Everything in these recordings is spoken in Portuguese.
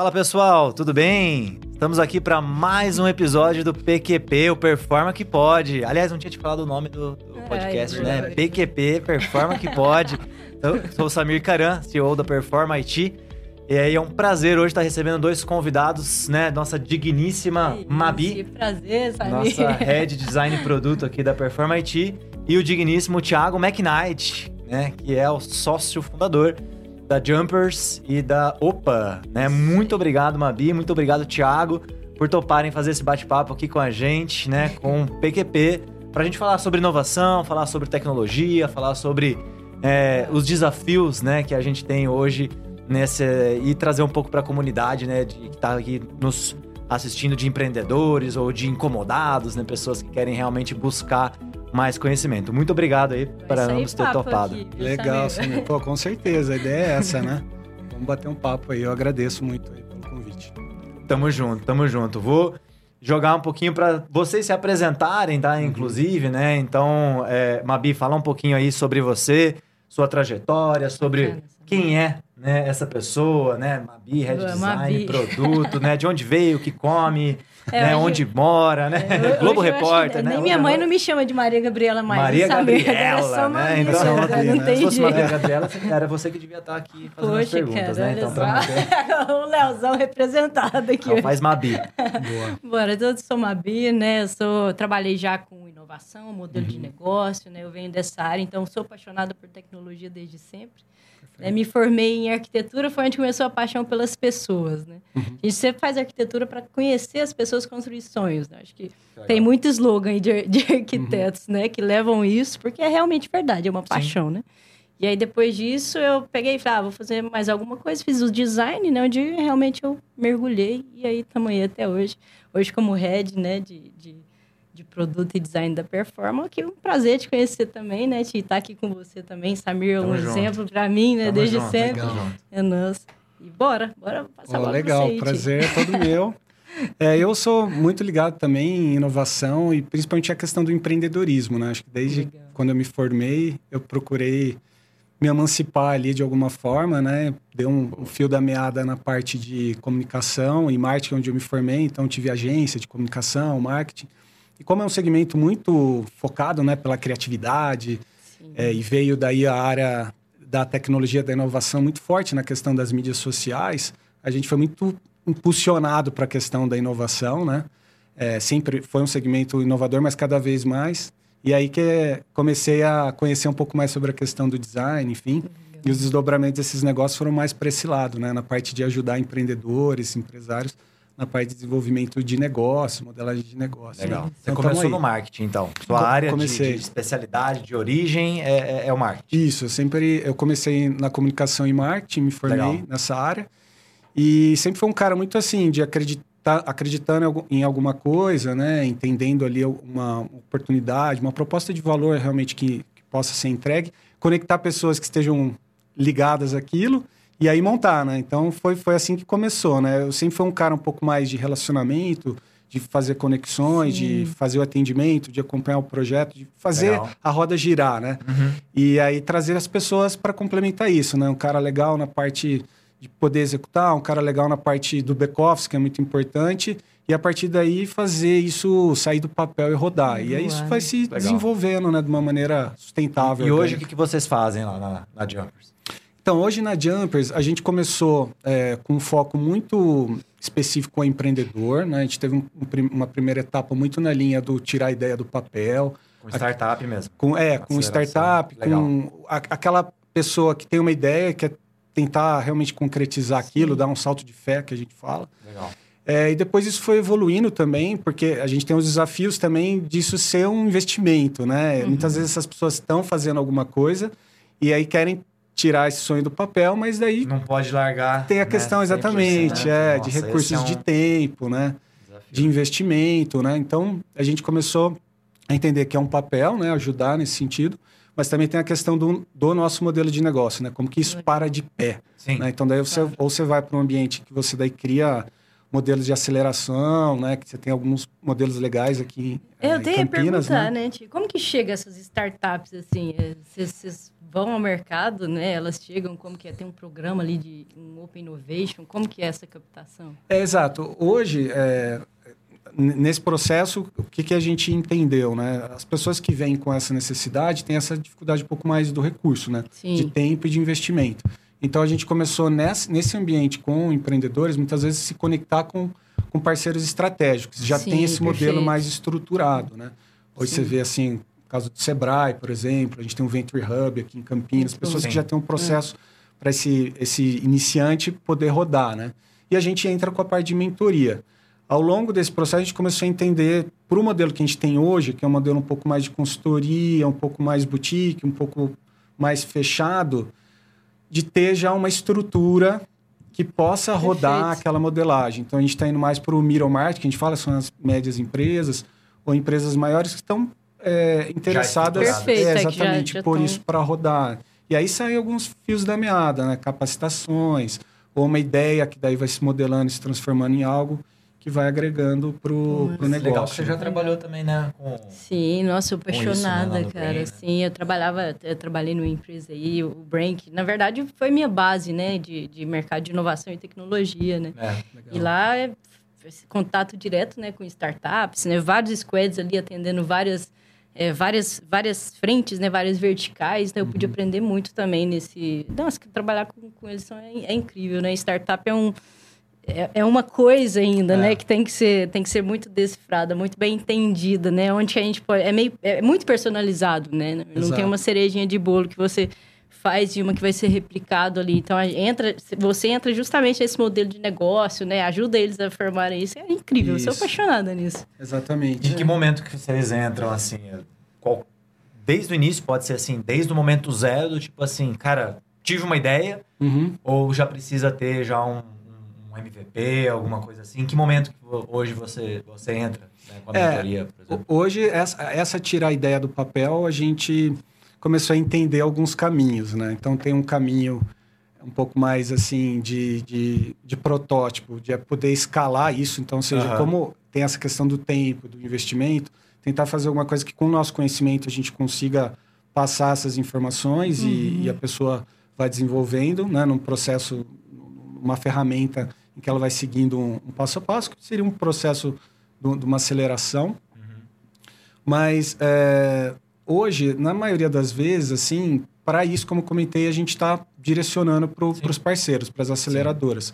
Fala pessoal, tudo bem? Estamos aqui para mais um episódio do PQP, o Performa que Pode. Aliás, não tinha te falado o nome do, do podcast, é né? PQP, Performa que Pode. Eu sou o Samir Caran, CEO da Performa IT. E aí é um prazer hoje estar recebendo dois convidados, né? Nossa digníssima Que Mabi, prazer, Samir. nossa Head Design e Produto aqui da Performa IT. E o digníssimo Thiago McKnight, né? Que é o sócio fundador da Jumpers e da Opa, né? Muito obrigado, Mabi. Muito obrigado, Thiago, por toparem fazer esse bate-papo aqui com a gente, né? Com o PQP, pra gente falar sobre inovação, falar sobre tecnologia, falar sobre é, os desafios, né? Que a gente tem hoje nessa e trazer um pouco para a comunidade, né? De que tá aqui nos assistindo de empreendedores ou de incomodados, né? Pessoas que querem realmente buscar mais conhecimento. Muito obrigado aí para ambos ter topado. aqui, Legal? Samir. Pô, com certeza. A ideia é essa, né? Vamos bater um papo aí. Eu agradeço muito aí pelo convite. Tamo junto, tamo junto. Vou jogar um pouquinho para vocês se apresentarem, tá? Inclusive, né? Então, é, Mabi, falar um pouquinho aí sobre você, sua trajetória, sobre quem é, né? Essa pessoa, né? Mabi, Head Boa, Design, produto, né? De onde veio, o que come, É, né? hoje- Onde mora, né? É, Globo Repórter, né? Nem minha Hoje mãe não me chama de Maria Gabriela mais. Maria Gabriela, agora é só né? Então, né? Maria, não né? tem Se fosse. Maria Gabriela, era você que devia estar aqui fazendo as Poxa, perguntas, cara, né? Então, pra manter... o Leozão representado aqui. Então, faz Mabi. Boa. Bora, eu sou Mabi, né? Eu sou, trabalhei já com inovação, modelo Uhum. de negócio, né? Eu venho dessa área, então sou apaixonada por tecnologia desde sempre. Né, me formei em arquitetura, foi onde começou a paixão pelas pessoas, né? Uhum. A gente sempre faz arquitetura para conhecer as pessoas, construir sonhos, né? Acho que tem muito slogan de, de arquitetos, né? Que levam isso, porque é realmente verdade, é uma paixão, né? E aí, depois disso, eu peguei e falei, ah, vou fazer mais alguma coisa. Fiz o design, né? Onde realmente eu mergulhei. E aí, estamos aí até hoje. Hoje, como head, né? De, de, de produto e design da Performa. Que é um prazer te conhecer também, né? De estar aqui com você também. Samir é um junto. exemplo para mim, né? Tamo Desde junto, sempre. junto. É nosso. E bora, bora passar Pô, bola pra legal, você aí, Ti. prazer é todo meu. É, eu sou muito ligado também em inovação e principalmente a questão do empreendedorismo, né? Acho que desde Legal. quando eu me formei, eu procurei me emancipar ali de alguma forma, né? Dei um, um fio da meada na parte de comunicação e marketing, onde eu me formei, então tive agência de comunicação, marketing. E como é um segmento muito focado, né, pela criatividade, é, e veio daí a área da tecnologia, da inovação muito forte na questão das mídias sociais. A gente foi muito impulsionado para a questão da inovação, né? É, sempre foi um segmento inovador, mas cada vez mais. E aí que comecei a conhecer um pouco mais sobre a questão do design, enfim. E os desdobramentos desses negócios foram mais para esse lado, né? Na parte de ajudar empreendedores, empresários, na parte de desenvolvimento de negócio, modelagem de negócio. Legal. né? Você Então, começou no marketing, então. Sua área de, de especialidade, de origem é, é- é o marketing. Isso, eu sempre eu comecei na comunicação e marketing, me formei Legal. nessa área e sempre foi um cara muito assim de acreditar, acreditando em alguma coisa, né, entendendo ali uma oportunidade, uma proposta de valor realmente que, que possa ser entregue, conectar pessoas que estejam ligadas àquilo e aí montar, né? Então foi foi assim que começou, né? Eu sempre fui um cara um pouco mais de relacionamento, de fazer conexões, de fazer o atendimento, de acompanhar o projeto, de fazer Legal. a roda girar, né? Uhum. E aí trazer as pessoas para complementar isso, né? Um cara legal na parte de poder executar, um cara legal na parte do back-office, que é muito importante, e a partir daí fazer isso sair do papel e rodar. E aí isso vai né? se Legal. desenvolvendo, né? De uma maneira sustentável. E hoje, o orgânica. que, que vocês fazem lá na, na Jumpers? Então, hoje na Jumpers, a gente começou é, com um foco muito específico ao empreendedor, né? A gente teve um- um uma primeira etapa muito na linha do tirar a ideia do papel, Com startup mesmo. com, é, com startup, Legal. com a- aquela pessoa que tem uma ideia, quer tentar realmente concretizar aquilo, dar um salto de fé, que a gente fala. Legal. É, e depois isso foi evoluindo também, porque a gente tem os desafios também disso ser um investimento, né? Muitas vezes essas pessoas estão fazendo alguma coisa e aí querem tirar esse sonho do papel, mas daí Não pode largar. tem a né, questão 100%, exatamente, né? é, Nossa, de esse recursos é um de tempo, né? desafio. de investimento, né? Então, a gente começou a entender que é um papel, né? Ajudar nesse sentido, mas também tem a questão do, do nosso modelo de negócio, né? Como que isso para de pé, Sim. né? Então, daí você, Claro. ou você vai para um ambiente que você daí cria modelos de aceleração, né? Que você tem alguns modelos legais aqui Eu é, tenho Campinas, a perguntar, né? né como que chega essas startups, assim? Vocês vão ao mercado, né? Elas chegam, como que é? Tem um programa ali de um Open Innovation, como que é essa captação? É, exato. Hoje, é, nesse processo, o que, que a gente entendeu, né? As pessoas que vêm com essa necessidade têm essa dificuldade um pouco mais do recurso, né? Sim. De tempo e de investimento. Então a gente começou nesse, nesse ambiente com empreendedores, muitas vezes se conectar com, com parceiros estratégicos. Já Sim, tem esse perfeito. modelo mais estruturado, né? Hoje Sim. você vê assim, caso do Sebrae, por exemplo, a gente tem um Venture Hub aqui em Campinas, pessoas Sim. que já têm um processo é. para esse, esse iniciante poder rodar, né? E a gente entra com a parte de mentoria. Ao longo desse processo, a gente começou a entender, para o modelo que a gente tem hoje, que é um modelo um pouco mais de consultoria, um pouco mais boutique, um pouco mais fechado, de ter já uma estrutura que possa Perfeito. rodar aquela modelagem. Então, a gente está indo mais para o middle market, que a gente fala, são as médias empresas, ou empresas maiores que estão é, interessadas Perfeito, é, exatamente já, já por tão... isso para rodar. E aí saem alguns fios da meada, né? capacitações, ou uma ideia que daí vai se modelando e se transformando em algo que vai agregando pro, pro negócio. Legal que você já trabalhou também, né? Com, Sim, nossa, eu apaixonada, isso, né, cara. Brain, né? Sim, eu trabalhava, eu trabalhei numa empresa aí, o Brank, na verdade foi minha base, né, de, de mercado de inovação e tecnologia, né? É, e lá é contato direto, né, com startups, né, vários squads ali atendendo várias é, várias, várias frentes, né, várias verticais, então eu pude uhum. aprender muito também nesse... Nossa, trabalhar com, com eles é, é incrível, né? Startup é um é, é uma coisa ainda, né, é. né? Que tem que, ser, tem que ser muito decifrada, muito bem entendida, né? Onde a gente pode... É, meio, é muito personalizado, né? Não Exato. tem uma cerejinha de bolo que você faz de uma que vai ser replicado ali. Então, entra, você entra justamente nesse modelo de negócio, né? Ajuda eles a formarem isso. É incrível, isso. eu sou apaixonada nisso. Exatamente. Em que momento que vocês entram, assim? Qual... Desde o início, pode ser assim, desde o momento zero, do tipo assim, cara, tive uma ideia, uhum. ou já precisa ter já um um MVP, alguma coisa assim? Em que momento que hoje você, você entra né, com a é, mentoria, por exemplo? Hoje, essa, essa tirar a ideia do papel, a gente começou a entender alguns caminhos, né? Então, tem um caminho um pouco mais, assim, de, de, de protótipo, de poder escalar isso. Então, seja, uhum. como tem essa questão do tempo, do investimento, tentar fazer alguma coisa que com o nosso conhecimento a gente consiga passar essas informações uhum. e, e, a pessoa vai desenvolvendo, né? Num processo, uma ferramenta em que ela vai seguindo um, um passo a passo, que seria um processo de, de uma aceleração. Uhum. Mas é, hoje, na maioria das vezes, assim, para isso, como comentei, a gente está direcionando para os parceiros, para as aceleradoras. Sim.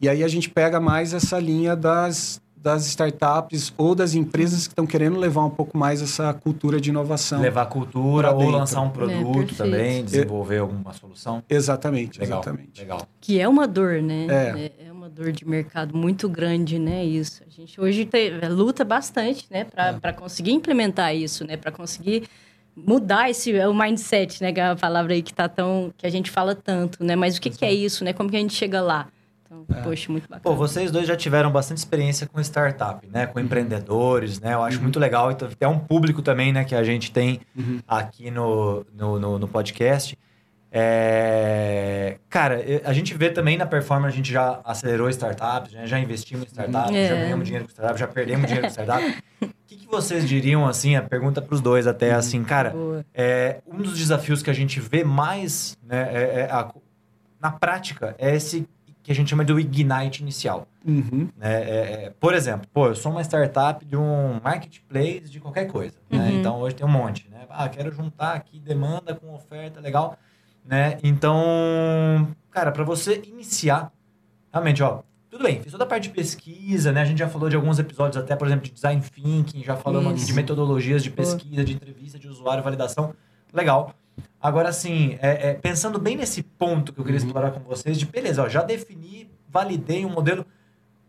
E aí a gente pega mais essa linha das, das startups ou das empresas que estão querendo levar um pouco mais essa cultura de inovação. Levar cultura ou lançar um produto é, também, desenvolver é, alguma solução. Exatamente, legal, exatamente. Legal. Que é uma dor, né? É. é. é uma dor de mercado muito grande, né? Isso. A gente hoje tem, é, luta bastante, né? Para é. conseguir implementar isso, né? Para conseguir mudar esse o mindset, né? Que é a palavra aí que tá tão que a gente fala tanto, né? Mas o que, que é isso, né? Como que a gente chega lá? Então, é. poxa, muito bacana. Pô, vocês dois já tiveram bastante experiência com startup, né? Com uhum. empreendedores, né? Eu acho uhum. muito legal. Então, é um público também, né? Que a gente tem uhum. aqui no, no, no, no podcast. É... Cara, a gente vê também na performance, a gente já acelerou startups, né? já investimos em startups, é. já ganhamos dinheiro com startups, já perdemos dinheiro com startups. O que, que, vocês diriam, assim, a pergunta para os dois até, uhum. assim, cara, é, um dos desafios que a gente vê mais né, é, é a, na prática é esse que a gente chama de ignite inicial. Uhum. Né? É, é, por exemplo, pô, eu sou uma startup de um marketplace de qualquer coisa. Né? Uhum. Né? Então, hoje tem um monte. Né? Ah, quero juntar aqui demanda com oferta, legal. Né? Então, cara, para você iniciar, realmente, ó, tudo bem, fiz toda a parte de pesquisa, né? A gente já falou de alguns episódios até, por exemplo, de design thinking, já falamos aqui de metodologias de pesquisa, de entrevista, de usuário, validação. Legal. Agora, assim, é, é, pensando bem nesse ponto que eu queria uhum. explorar com vocês, de beleza, ó, já defini, validei um modelo.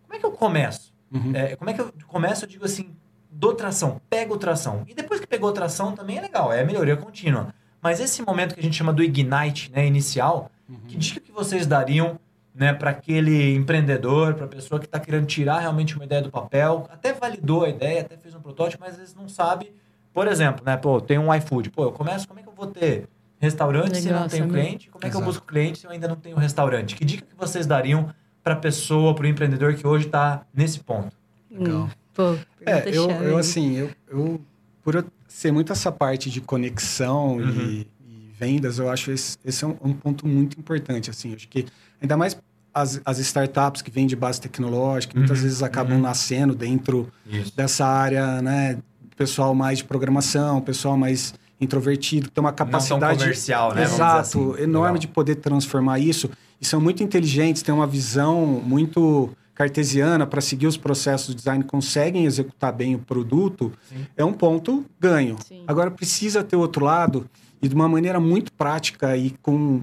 Como é que eu começo? Uhum. É, como é que eu começo? Eu digo assim, dou tração, pego tração. E depois que pegou tração também é legal, é melhoria contínua. Mas esse momento que a gente chama do ignite, né, inicial, uhum. que dica que vocês dariam né, para aquele empreendedor, para a pessoa que está querendo tirar realmente uma ideia do papel, até validou a ideia, até fez um protótipo, mas às vezes não sabe. Por exemplo, né, pô, tem um iFood, pô, eu começo, como é que eu vou ter Restaurante Legal, se não tenho cliente? Como é que Exato. eu busco cliente se eu ainda não tenho restaurante? Que dica que vocês dariam para a pessoa, para o empreendedor que hoje está nesse ponto? Legal. Hum, pô, é, eu, eu assim, eu, eu, por eu ser muito essa parte de conexão uhum. e, e, vendas, eu acho esse, esse é um, um, ponto muito importante, assim, acho que ainda mais as, as startups que vêm de base tecnológica, muitas uhum. vezes acabam uhum. nascendo dentro Isso. dessa área, né, pessoal mais de programação, pessoal mais introvertido, tem uma capacidade comercial, né? Exato, assim. enorme Legal. de poder transformar isso e são muito inteligentes, têm uma visão muito cartesiana para seguir os processos de design, conseguem executar bem o produto, Sim. é um ponto ganho. Sim. Agora precisa ter outro lado e de uma maneira muito prática e com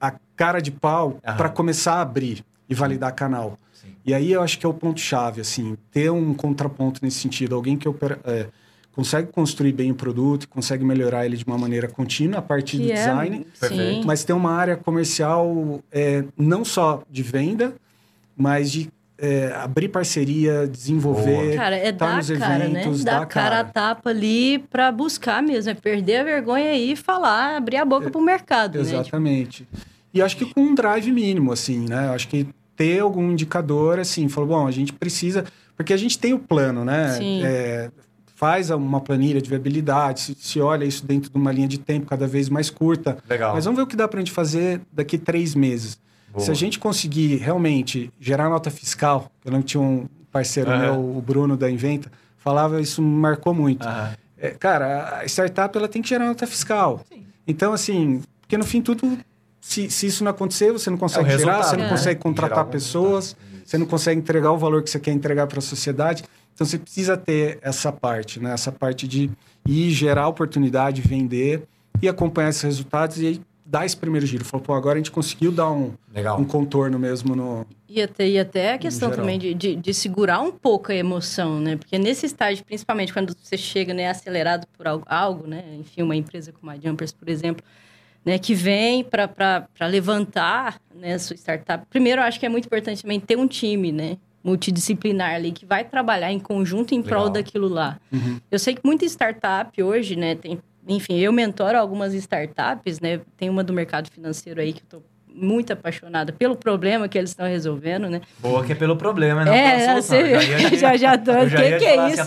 a cara de pau para começar a abrir e validar canal. Sim. E aí eu acho que é o ponto chave, assim, ter um contraponto nesse sentido, alguém que opera, é, consegue construir bem o produto, consegue melhorar ele de uma maneira contínua a partir que do é, design, sim. mas tem uma área comercial é, não só de venda, mas de é, abrir parceria, desenvolver, Boa. cara, é tá dar nos cara, eventos, né? dar, dar cara a tapa ali para buscar mesmo, é perder a vergonha aí e falar, abrir a boca é, para o mercado, Exatamente. Né? Tipo... E acho que com um drive mínimo, assim, né? Acho que ter algum indicador, assim, falou, bom, a gente precisa... Porque a gente tem o plano, né? Sim. É, faz uma planilha de viabilidade, se, se, olha isso dentro de uma linha de tempo cada vez mais curta. Legal. Mas vamos ver o que dá para a gente fazer daqui três meses. Boa. Se a gente conseguir realmente gerar nota fiscal, eu não tinha um parceiro uhum. meu, o Bruno da Inventa, falava isso me marcou muito. Uhum. É, cara, a startup ela tem que gerar nota fiscal. Sim. Então, assim, porque no fim tudo, se, se isso não acontecer, você não consegue é gerar, você não é. consegue contratar pessoas, você não consegue entregar o valor que você quer entregar para a sociedade. Então você precisa ter essa parte, né? Essa parte de ir gerar oportunidade, vender e acompanhar esses resultados e aí dar esse primeiro giro. Falou, pô, agora a gente conseguiu dar um, um contorno mesmo no. E até, e até a questão também de, de, de, segurar um pouco a emoção, né? Porque nesse estágio, principalmente quando você chega né, acelerado por algo, algo né? Enfim, uma empresa como a Jumpers, por exemplo, né, que vem para levantar né, sua startup. Primeiro, eu acho que é muito importante também ter um time, né? multidisciplinar ali que vai trabalhar em conjunto em Legal. prol daquilo lá. Uhum. Eu sei que muita startup hoje, né, tem, enfim, eu mentoro algumas startups, né, tem uma do mercado financeiro aí que eu tô muito apaixonada pelo problema que eles estão resolvendo, né? Boa que é pelo problema, não é, pela solução. Você... já, já tô. O que, que é isso?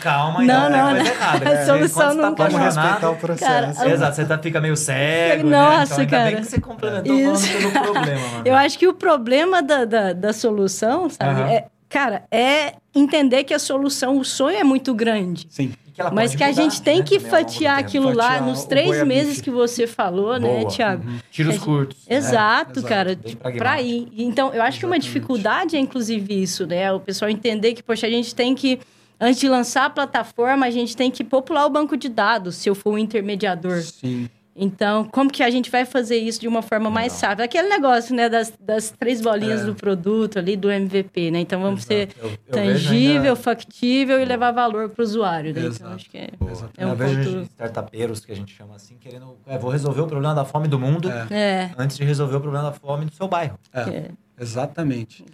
calma, não, não, não. Errada, a solução não tá respeitar o processo. Cara, Exato, você tá, fica meio cego, Nossa, né? então, cara. bem que você complementou isso. falando pelo problema, mano. Eu acho que o problema da, da, da solução, sabe, uhum. é, cara, é entender que a solução, o sonho é muito grande. Sim que Mas que a gente tem né, que fatiar aquilo lá nos três meses que você falou, né, Boa. né, Tiago? Uhum. Tiros curtos. Exato, né? cara. Para ir. Então, eu acho Exatamente. que uma dificuldade é, inclusive, isso, né? O pessoal entender que, poxa, a gente tem que antes de lançar a plataforma, a gente tem que popular o banco de dados, se eu for um intermediador. Sim. Então, como que a gente vai fazer isso de uma forma mais sábia? Aquele negócio, né, das, das três bolinhas é. do produto ali, do MVP, né? Então, vamos Exato. ser eu, eu tangível, ainda... factível e levar valor para o usuário, né? Então, acho que é, é um eu vejo ponto... startupeiros, que a gente chama assim, querendo... É, vou resolver o problema da fome do mundo é. antes de resolver o problema da fome do seu bairro. É, é. exatamente.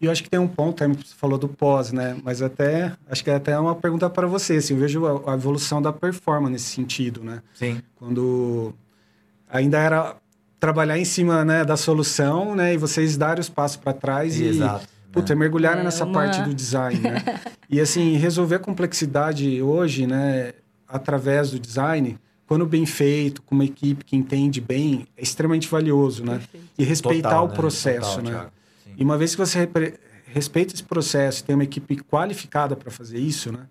E eu acho que tem um ponto, aí você falou do pós, né? Mas até, acho que é até uma pergunta para você, assim, eu vejo a, a, evolução da performance nesse sentido, né? Sim. Quando ainda era trabalhar em cima né, da solução, né? E vocês darem os passos para trás Exato. e... Puta, né? mergulharem é nessa uma... parte do design, né? e assim, resolver a complexidade hoje, né? Através do design, quando bem feito, com uma equipe que entende bem, é extremamente valioso, né? Perfeito. E respeitar Total, o né? processo, Total, né? E uma vez que você respeita esse processo, tem uma equipe qualificada para fazer isso, né?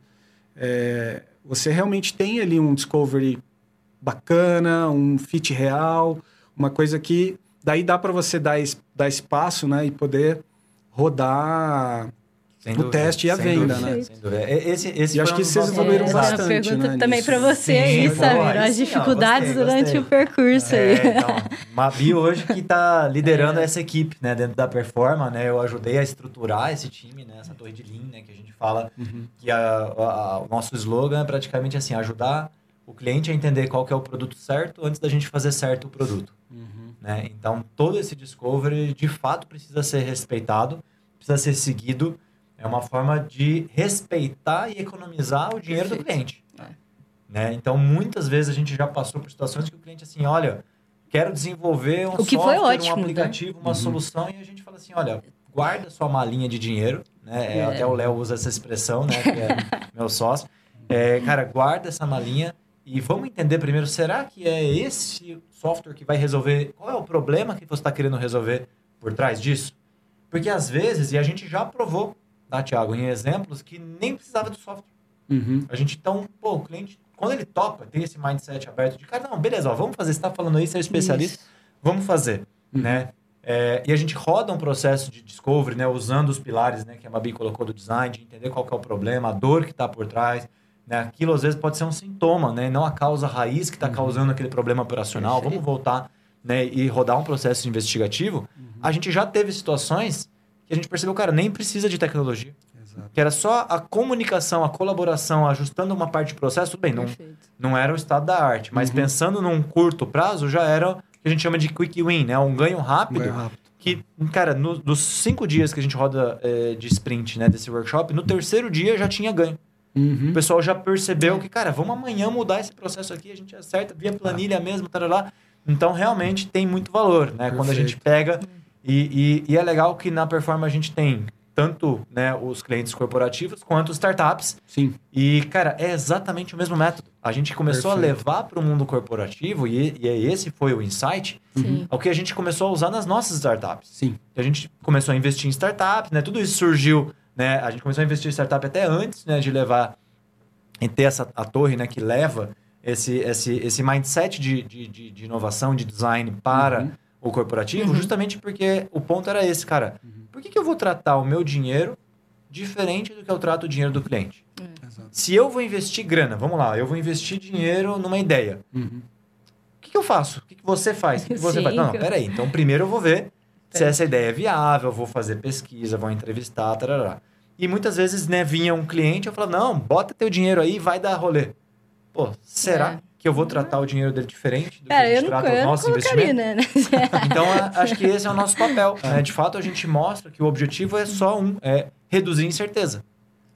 É, você realmente tem ali um discovery bacana, um fit real, uma coisa que daí dá para você dar, dar espaço, né? E poder rodar sem o teste e a venda, dúvida, né? Sem dúvida. Esse, esse e acho que vocês evoluíram é, bastante, uma pergunta né, também para você Sim, aí, sabe? As dificuldades gostei, durante gostei. o percurso é, aí. Então, Mabi hoje que está liderando é. essa equipe, né? Dentro da Performa, né? Eu ajudei a estruturar esse time, né? Essa torre de Lean, né? Que a gente fala uhum. que a, a, o nosso slogan é praticamente assim, ajudar o cliente a entender qual que é o produto certo antes da gente fazer certo o produto. Uhum. Né? Então, todo esse discovery, de fato, precisa ser respeitado, precisa ser seguido é uma forma de respeitar e economizar o dinheiro Perfeito. do cliente. É. Né? Então, muitas vezes a gente já passou por situações que o cliente assim, olha, quero desenvolver um o que software, foi ótimo, um aplicativo, né? uma uhum. solução, e a gente fala assim, olha, guarda sua malinha de dinheiro, né? É. Até o Léo usa essa expressão, né? Que é meu sócio. É, cara, guarda essa malinha e vamos entender primeiro, será que é esse software que vai resolver? Qual é o problema que você está querendo resolver por trás disso? Porque às vezes, e a gente já provou, tá, Thiago, em exemplos que nem precisava do software. Uhum. A gente, então, pô, o cliente, quando ele topa, tem esse mindset aberto de, cara, não, beleza, ó, vamos fazer, você está falando aí, você é especialista, isso. vamos fazer, uhum. né? É, e a gente roda um processo de discovery, né, usando os pilares né, que a Mabi colocou do design, de entender qual é o problema, a dor que está por trás. Né? Aquilo às vezes pode ser um sintoma, né, não a causa raiz que está uhum. causando aquele problema operacional. Vamos voltar né, e rodar um processo investigativo. Uhum. A gente já teve situações que a gente percebeu, cara, nem precisa de tecnologia. Exato. Que era só a comunicação, a colaboração, ajustando uma parte do processo. Bem, não, não era o estado da arte, mas uhum. pensando num curto prazo, já era que a gente chama de quick win, né? Um ganho rápido. Um ganho rápido. Que, cara, no, dos cinco dias que a gente roda é, de sprint, né, desse workshop, no terceiro dia já tinha ganho. Uhum. O pessoal já percebeu que, cara, vamos amanhã mudar esse processo aqui, a gente acerta via planilha mesmo, lá. Então, realmente tem muito valor, né? Perfeito. Quando a gente pega. E, e, e, é legal que na performance a gente tem tanto né, os clientes corporativos quanto os startups. Sim. E, cara, é exatamente o mesmo método. A gente começou Perfeito. a levar para o mundo corporativo, e, e esse foi o insight, Sim. o que a gente começou a usar nas nossas startups. Sim. A gente começou a investir em startups, né? Tudo isso surgiu, né? A gente começou a investir em startup até antes né, de levar, em ter essa a torre né, que leva esse, esse, esse mindset de, de, de, de inovação, de design para uhum. O corporativo, uhum. justamente porque o ponto era esse, cara. Uhum por que, que eu vou tratar o meu dinheiro diferente do que eu trato o dinheiro do cliente? Hum. Se eu vou investir grana, vamos lá, eu vou investir dinheiro numa ideia. Uhum. O que, que, eu faço? O que, que você faz? O que, que você Sim, faz? Não, não, peraí. Então, primeiro eu vou ver se essa ideia é viável, vou fazer pesquisa, vou entrevistar, tarará. E muitas vezes, né, vinha um cliente, eu falava, não, bota teu dinheiro aí, vai dar rolê. Pô, será? É que eu vou tratar o dinheiro dele diferente do Cara, que a gente trata o nosso investimento? Né? então, acho que esse é o nosso papel. Né? De fato, a gente mostra que o objetivo é só um, é reduzir incerteza.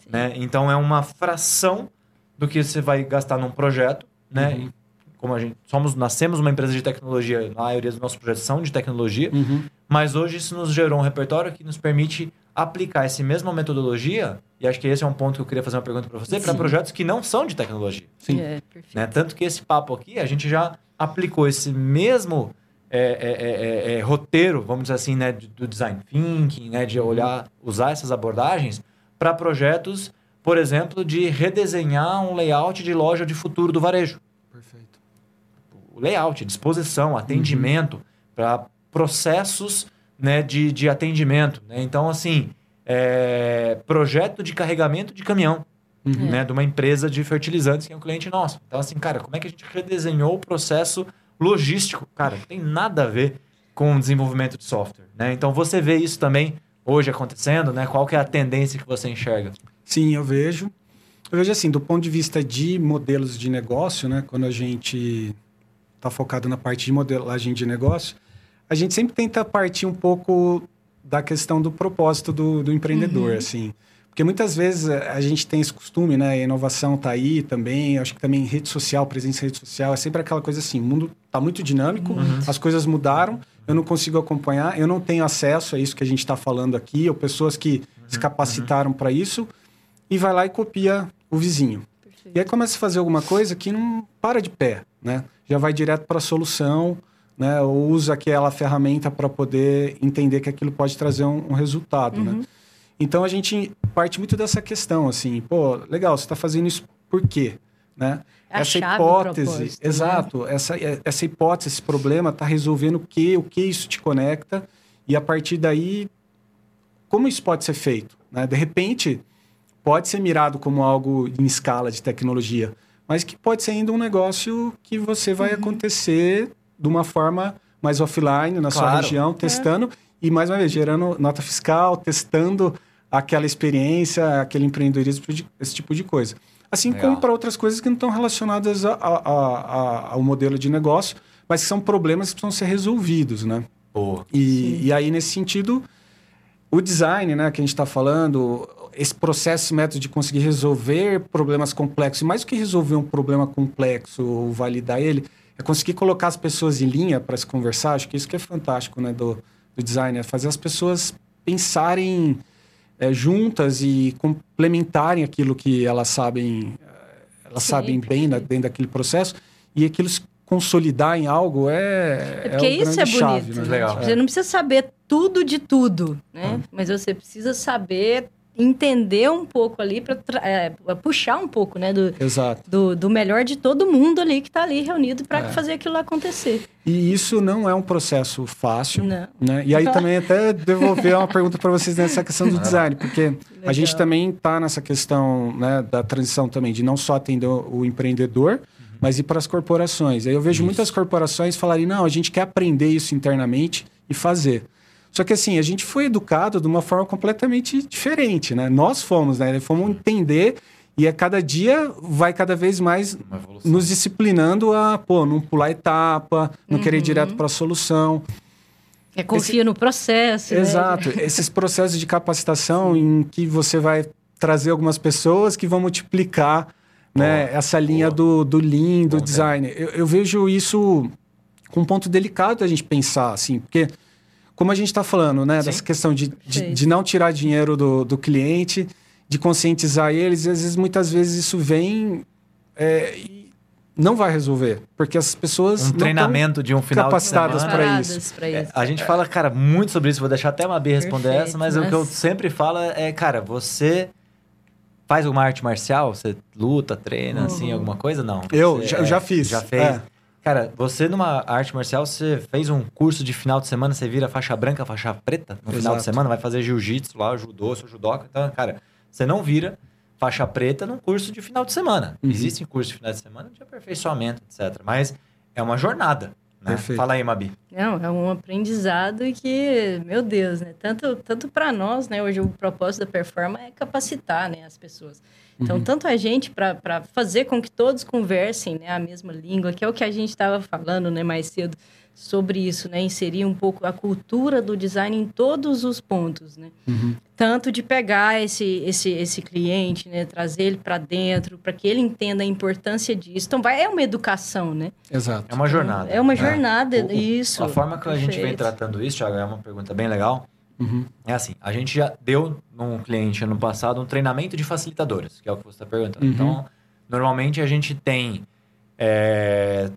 Né? Então, é uma fração do que você vai gastar num projeto, né? Uhum. Como a gente somos, nascemos uma empresa de tecnologia, a maioria dos nossos projetos são de tecnologia, uhum. mas hoje isso nos gerou um repertório que nos permite aplicar essa mesma metodologia, e acho que esse é um ponto que eu queria fazer uma pergunta para você, para projetos que não são de tecnologia. Sim. É, né? Tanto que esse papo aqui, a gente já aplicou esse mesmo é, é, é, é, é roteiro, vamos dizer assim, né, do design thinking, né, de olhar, usar essas abordagens para projetos, por exemplo, de redesenhar um layout de loja de futuro do varejo. Perfeito. O layout, disposição, atendimento, uhum. para processos né, de, de atendimento. Né? Então, assim, é, projeto de carregamento de caminhão. Uhum. Né, de uma empresa de fertilizantes que é um cliente nosso. Então, assim, cara, como é que a gente redesenhou o processo logístico? Cara, não tem nada a ver com o desenvolvimento de software. Né? Então, você vê isso também hoje acontecendo, né? Qual que é a tendência que você enxerga? Sim, eu vejo. Eu vejo assim, do ponto de vista de modelos de negócio, né? Quando a gente está focado na parte de modelagem de negócio, a gente sempre tenta partir um pouco da questão do propósito do, do empreendedor, uhum. assim. Porque muitas vezes a gente tem esse costume, né? A inovação está aí também. Acho que também rede social, presença em rede social, é sempre aquela coisa assim: o mundo está muito dinâmico, uhum. as coisas mudaram, eu não consigo acompanhar, eu não tenho acesso a isso que a gente está falando aqui, ou pessoas que uhum. se capacitaram para isso, e vai lá e copia o vizinho. Perfeito. E aí começa a fazer alguma coisa que não para de pé, né? Já vai direto para a solução né, ou usa aquela ferramenta para poder entender que aquilo pode trazer um, um resultado, né? uhum. né? Então a gente parte muito dessa questão, assim, pô, legal, você está fazendo isso por quê, né? É essa hipótese, né? exato, né? essa, essa hipótese, esse problema está resolvendo o que, o que isso te conecta e a partir daí, como isso pode ser feito, né? De repente, pode ser mirado como algo em escala de tecnologia, mas que pode ser ainda um negócio que você vai uhum. acontecer de uma forma mais offline, na claro. sua região, testando é. e, mais uma vez, gerando nota fiscal, testando aquela experiência, aquele empreendedorismo, esse tipo de coisa. Assim Legal. como para outras coisas que não estão relacionadas a, a, a, ao modelo de negócio, mas que são problemas que precisam ser resolvidos, né? Boa. E, e aí, nesse sentido, o design, né, que a gente está falando, esse processo, esse método de conseguir resolver problemas complexos, mais do que resolver um problema complexo ou validar ele, é conseguir colocar as pessoas em linha para se conversar. Acho que isso que é fantástico, né, do, do design, é fazer as pessoas pensarem é, juntas e complementarem aquilo que elas sabem, elas Sim, sabem bem na, dentro daquele processo e aquilo se consolidar em algo é. É porque o isso é bonito. chave, né? Legal. Você não precisa saber tudo de tudo, né? Mas você precisa saber entender um pouco ali para puxar um pouco, né? Do, Exato. do, do melhor de todo mundo ali que está ali reunido para É. fazer aquilo acontecer. E isso não é um processo fácil. Não. Né? E aí também até devolver uma pergunta para vocês nessa questão do design, porque a gente Legal. também está nessa questão né, da transição também de não só atender o o empreendedor, mas ir para as corporações. Aí eu vejo muitas corporações falarem, não, a gente quer aprender isso internamente e fazer. Só que assim, a gente foi educado de uma forma completamente diferente, né? Nós fomos, né? Fomos entender e a cada dia vai cada vez mais nos disciplinando a, pô, não pular etapa, não querer ir Uhum. direto para a solução. É confia no processo. né? Exato. Esses processos de capacitação em que você vai trazer algumas pessoas que vão multiplicar né, essa linha boa. do, do lean, do Bom design. Eu, eu vejo isso com um ponto delicado da gente pensar, assim, porque como a gente está falando, né, Sim. dessa questão de, de, de não tirar dinheiro do, do cliente, de conscientizar eles, e às vezes, muitas vezes isso vem é, e não vai resolver, porque as pessoas Um treinamento de um final capacitadas Preparadas isso. pra É, isso. a gente fala, cara, muito sobre isso. Vou deixar até uma B responder Perfeito, essa, mas o que eu mas- sempre falo é, cara, você faz uma arte marcial? Você luta, treina, assim, Uhum. alguma coisa? Não. Eu Você, já- eu já fiz, Já fez? é. Cara, você numa arte marcial, você fez um curso de final de semana, você vira faixa branca, faixa preta no final de Exato. semana, vai fazer jiu-jitsu lá, judô, sou judoca. Então, cara, você não vira faixa preta num curso de final de semana. Uhum. Existem cursos de final de semana de aperfeiçoamento, etc. Mas é uma jornada, né? Perfeito. Fala aí, Mabi. Não, é um aprendizado que, meu Deus, né? Tanto, tanto para nós, né? Hoje o propósito da performance é capacitar, né, as pessoas. Então, Uhum. tanto a gente para fazer com que todos conversem, né, a mesma língua, que é o que a gente estava falando, né, mais cedo sobre isso, né, inserir um pouco a cultura do design em todos os pontos, né? Uhum. Tanto de pegar esse esse esse cliente, né, trazer ele para dentro, para que ele entenda a importância disso. Então, vai é uma educação, né? Exato. É uma jornada. É uma jornada, o- isso. A forma que a gente vem Perfeito. tratando isso, Thiago, é uma pergunta bem legal. Uhum. É assim, a gente já deu num cliente ano passado um treinamento de facilitadores, que é o que você está perguntando. Uhum. Então, normalmente a gente tem... é,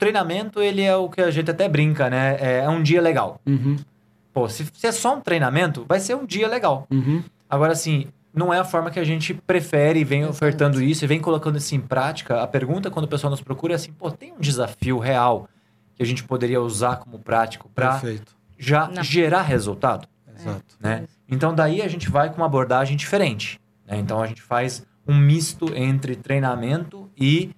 treinamento, ele é o que a gente até brinca, né? É, é um dia legal. Uhum. Pô, se, se é só um treinamento, vai ser um dia legal. Uhum. Agora, assim, não é a forma que a gente prefere e vem Exato. ofertando isso e vem colocando isso em prática. A pergunta quando o pessoal nos procura é assim, pô, tem um desafio real que a gente poderia usar como prático para Perfeito. já Não. gerar resultado, Exato. né? Então, daí a gente vai com uma abordagem diferente, né? Então, a gente faz um misto entre treinamento e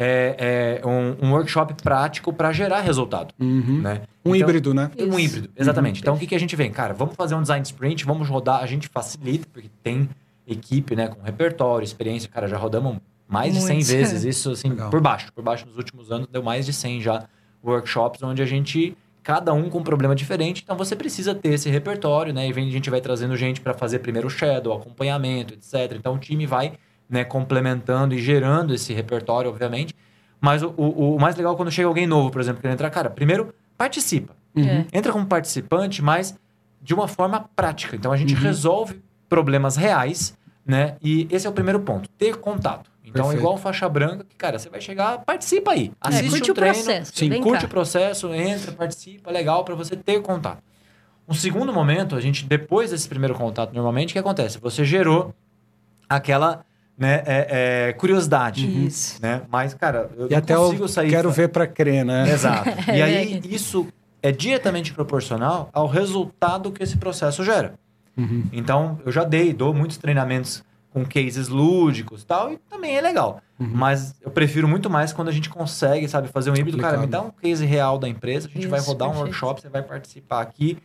é, é, um, um workshop prático para gerar resultado, Uhum. né? Um Então- híbrido, né? um Isso. híbrido, exatamente. Então, o que, que a gente vem? Cara, vamos fazer um design sprint, vamos rodar, a gente facilita, porque tem equipe, né, com repertório, experiência. Cara, já rodamos mais de 100 Muito. vezes isso, assim, Legal. por baixo. Por baixo, nos últimos anos, deu mais de 100 já workshops, onde a gente, cada um com um problema diferente. Então, você precisa ter esse repertório, né? E vem, a gente vai trazendo gente para fazer primeiro o shadow, acompanhamento, etc. Então, o time vai, né, complementando e gerando esse repertório, obviamente. Mas o, o, o mais legal é quando chega alguém novo, por exemplo, querendo entrar, cara, primeiro, participa Uhum. É. entra como participante, mas de uma forma prática. Então a gente Uhum. resolve problemas reais, né? E esse é o primeiro ponto, ter contato. Então, Perfeito. igual faixa branca, que, cara, você vai chegar, participa aí. É, Assiste curte um o treino, processo. sim, curte cá. o processo, entra, participa, legal para você ter contato. Um segundo momento, a gente, depois desse primeiro contato, normalmente, o que acontece? Você gerou aquela né, é, é, curiosidade. Isso. Né? Mas, cara, eu E não até consigo eu sair. quero fa- ver para crer, né? Exato. E É, aí, isso é diretamente proporcional ao resultado que esse processo gera. Uhum. Então, eu já dei, dou muitos treinamentos com cases lúdicos e tal, e também é legal. Uhum. Mas eu prefiro muito mais quando a gente consegue, sabe, fazer um híbrido. Cara, me dá um case real da empresa, a gente vai Isso, rodar um perfeito. workshop, você vai participar aqui.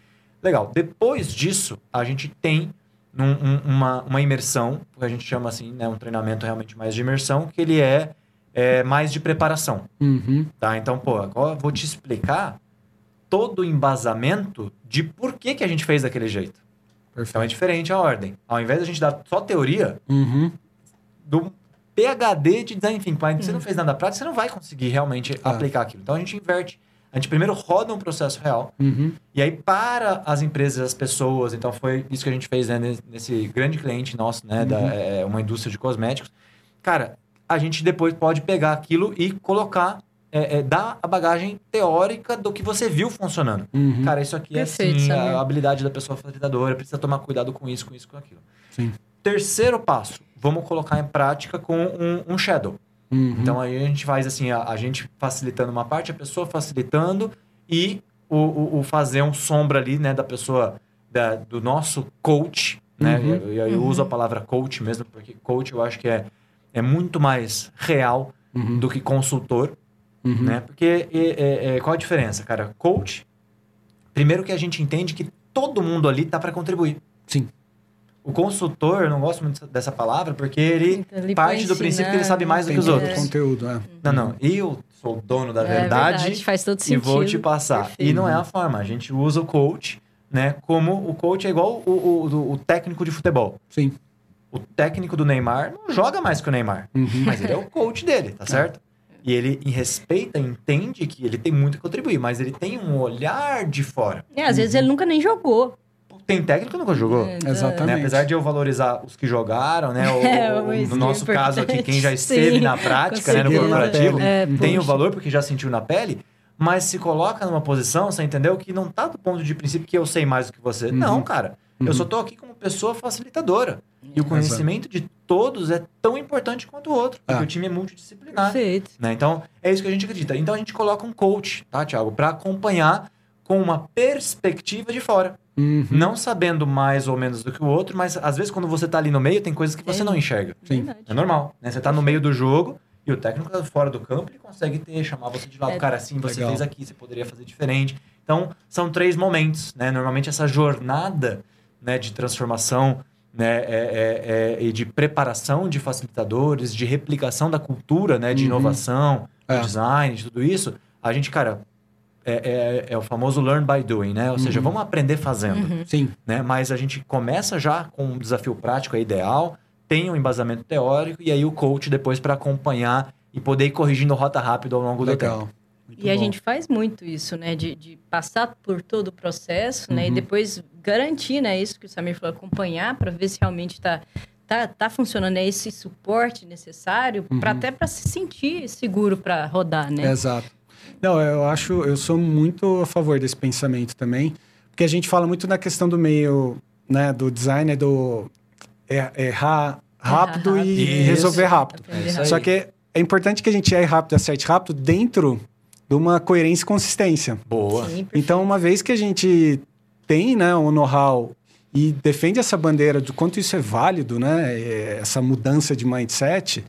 Legal. Depois disso, a gente tem um- um- uma, uma imersão, que a gente chama assim, né, um treinamento realmente mais de imersão, que ele é, é mais de preparação. Uhum. Tá? Então, pô, agora eu vou te explicar todo o embasamento de por que, que a gente fez daquele jeito. Então é Perfeito. diferente a ordem. Ao invés de a gente dar só teoria, Uhum. do PHD de design thinking, mas você não fez nada prático, você não vai conseguir realmente Ah. aplicar aquilo. Então a gente inverte A gente primeiro roda um processo real. Uhum. E aí, para as empresas, as pessoas, então foi isso que a gente fez né, nesse- grande cliente nosso, né? Da, é, uma indústria de cosméticos. Cara, a gente depois pode pegar aquilo e colocar, é, é, dar a bagagem teórica do que você viu funcionando. Uhum. Cara, isso aqui Perfeito, é assim, Samir. a habilidade da pessoa facilitadora, precisa tomar cuidado com isso, com isso, com aquilo. Sim. Terceiro passo, vamos colocar em prática com um, um shadow. Uhum. Então aí a gente faz assim, a, a gente facilitando uma parte, a pessoa facilitando e o, o, o fazer um sombra ali, né, da pessoa, da, do nosso coach, né? Uhum. Eu, eu- eu uso a palavra coach mesmo, porque coach eu acho que é, é muito mais real Uhum. do que consultor, Uhum. né? Porque é, é, é, qual a diferença, cara? Coach, primeiro que a gente entende que todo mundo ali tá para contribuir. Sim. O consultor, eu não gosto muito dessa palavra, porque ele Então, ele parte põe do princípio que ele sabe mais do que os outros. o conteúdo, é. Não, não. Eu sou o dono da É verdade, faz todo e sentido. vou te passar. Perfeito. E não é a forma. A gente usa o coach, né? Como o coach é igual o, o, o- o técnico de futebol. Sim. O técnico do Neymar não joga mais que o Neymar. Uhum. Mas ele é o coach dele, tá certo? E ele em respeita, entende que ele tem muito a contribuir, mas ele tem um olhar de fora. É, às vezes ele nunca nem jogou. Tem técnico que nunca jogou. É, Exatamente. né? Apesar de eu valorizar os que jogaram, né? O- É, o- no nosso é caso aqui, quem já esteve Sim, na prática, né? No corporativo. É, tem o valor porque já sentiu na pele, mas se coloca numa posição, você entendeu? Que não tá do ponto de princípio que eu sei mais do que você. Uhum. Não, cara. Eu Uhum. só tô aqui como pessoa facilitadora. E o conhecimento de todos é tão importante quanto o outro, porque Ah. o time é multidisciplinar. Perfeito. Né? Então, é isso que a gente acredita. Então, a gente coloca um coach, tá, Thiago? Para acompanhar com uma perspectiva de fora. Uhum. Não sabendo mais ou menos do que o outro, mas às vezes quando você tá ali no meio, tem coisas que você Sim. não enxerga. Sim. É normal, né? Você tá no meio do jogo e o técnico tá fora do campo, ele consegue ter, chamar você de lado. É. Cara, assim, você Legal. fez aqui, você poderia fazer diferente. Então, são três momentos, né? Normalmente essa jornada né, de transformação né, é, é- é- e de preparação de facilitadores, de replicação da cultura, né? De Uhum. inovação, É. do design, de tudo isso. A gente, cara, é, é- é o famoso learn by doing, né? Ou seja, Uhum. vamos aprender fazendo Uhum. Sim. né? Mas a gente começa já com um desafio prático, é ideal, tem um embasamento teórico e aí o coach depois para acompanhar e poder ir corrigindo rota rápido ao longo do tempo. Legal. Muito E a bom. gente faz muito isso, né? De, de passar por todo o processo, né? E Uhum. depois garantir, né? Isso que o Samir falou, acompanhar para ver se realmente tá, tá, tá funcionando, é esse suporte necessário, Uhum. para até para se sentir seguro para rodar, né? Exato. Não, eu acho, eu sou muito a favor desse pensamento também, porque a gente fala muito na questão do meio, né, do design, do er- errar rápido Errar e rápido. resolver rápido. É isso rápido. Só que é importante que a gente erre rápido acerte rápido dentro de uma coerência e consistência. Boa. Sim. Então, uma vez que a gente tem né, um know-how e defende essa bandeira do quanto isso é válido, né, é, essa mudança de mindset,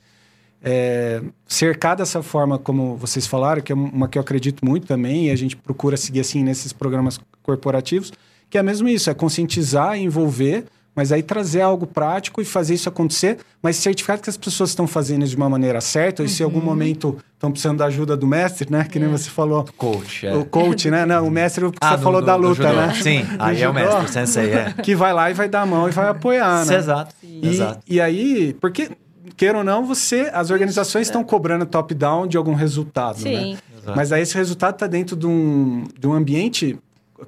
é, cercar dessa forma, como vocês falaram, que é uma que eu acredito muito também, e a gente procura seguir assim nesses programas corporativos, que é mesmo isso, é conscientizar, envolver, mas aí trazer algo prático e fazer isso acontecer, mas certificar que as pessoas estão fazendo isso de uma maneira certa, e se em algum momento estão precisando da ajuda do mestre, né, que nem É. você falou, Coach, é. o coach, né? Não, o mestre, porque Ah, você do- falou do- da luta, judô. né? Sim, aí é o judô. mestre, o sensei, é. Que vai lá e vai dar a mão e vai apoiar, né? Exato. E, Exato. e aí, porque, queira ou não, você, as organizações estão cobrando top-down de algum resultado, né? Sim. Exato. Mas aí esse resultado está dentro de um, de um ambiente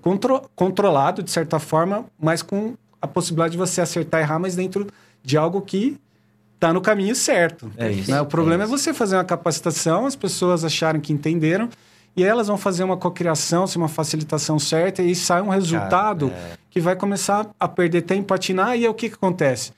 contro- controlado, de certa forma, mas com a possibilidade de você acertar e errar, mas dentro de algo que está no caminho certo. É isso. né? O problema é, isso. você fazer uma capacitação, as pessoas acharem que entenderam, e aí elas vão fazer uma cocriação, se uma facilitação certa, e aí sai um resultado Cara, é. que vai começar a perder tempo, patinar, e aí o que, que acontece?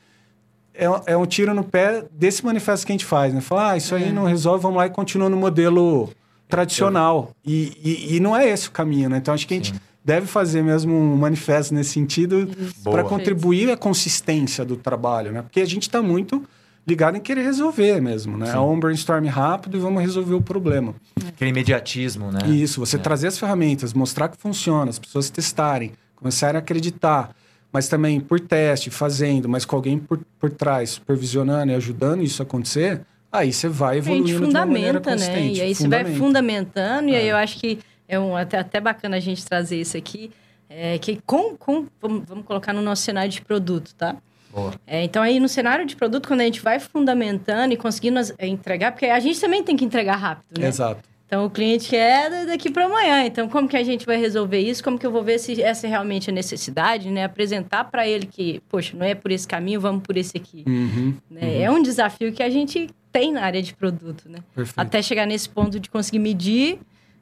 É, é um tiro no pé desse manifesto que a gente faz, né? Falar, ah, isso aí É. não resolve, vamos lá e continua no modelo tradicional. E, e, e não é esse o caminho, né? Então acho que a gente deve fazer mesmo um manifesto nesse sentido para contribuir a consistência do trabalho, né? Porque a gente está muito ligado em querer resolver mesmo, né? Sim. É um brainstorm rápido e vamos resolver o problema. Aquele imediatismo, né? Isso, você É. trazer as ferramentas, mostrar que funciona, as pessoas testarem, começarem a acreditar, mas também por teste, fazendo, mas com alguém por, por trás, supervisionando e ajudando isso a acontecer, aí você vai a evoluindo gente de uma maneira fundamenta, né? E aí você vai Fundamenta. fundamentando, e aí É. eu acho que é um, até, até bacana a gente trazer isso aqui, é, que com, com vamos, vamos colocar no nosso cenário de produto, tá? Boa. É, então aí no cenário de produto, quando a gente vai fundamentando e conseguindo as- é, entregar, porque a gente também tem que entregar rápido, né? Exato. Então, o cliente quer daqui para amanhã. Então, como que a gente vai resolver isso? Como que eu vou ver se essa é realmente a necessidade, né? Apresentar para ele que, poxa, não é por esse caminho, vamos por esse aqui. Uhum, né? uhum. É um desafio que a gente tem na área de produto, né? Perfeito. Até chegar nesse ponto de conseguir medir,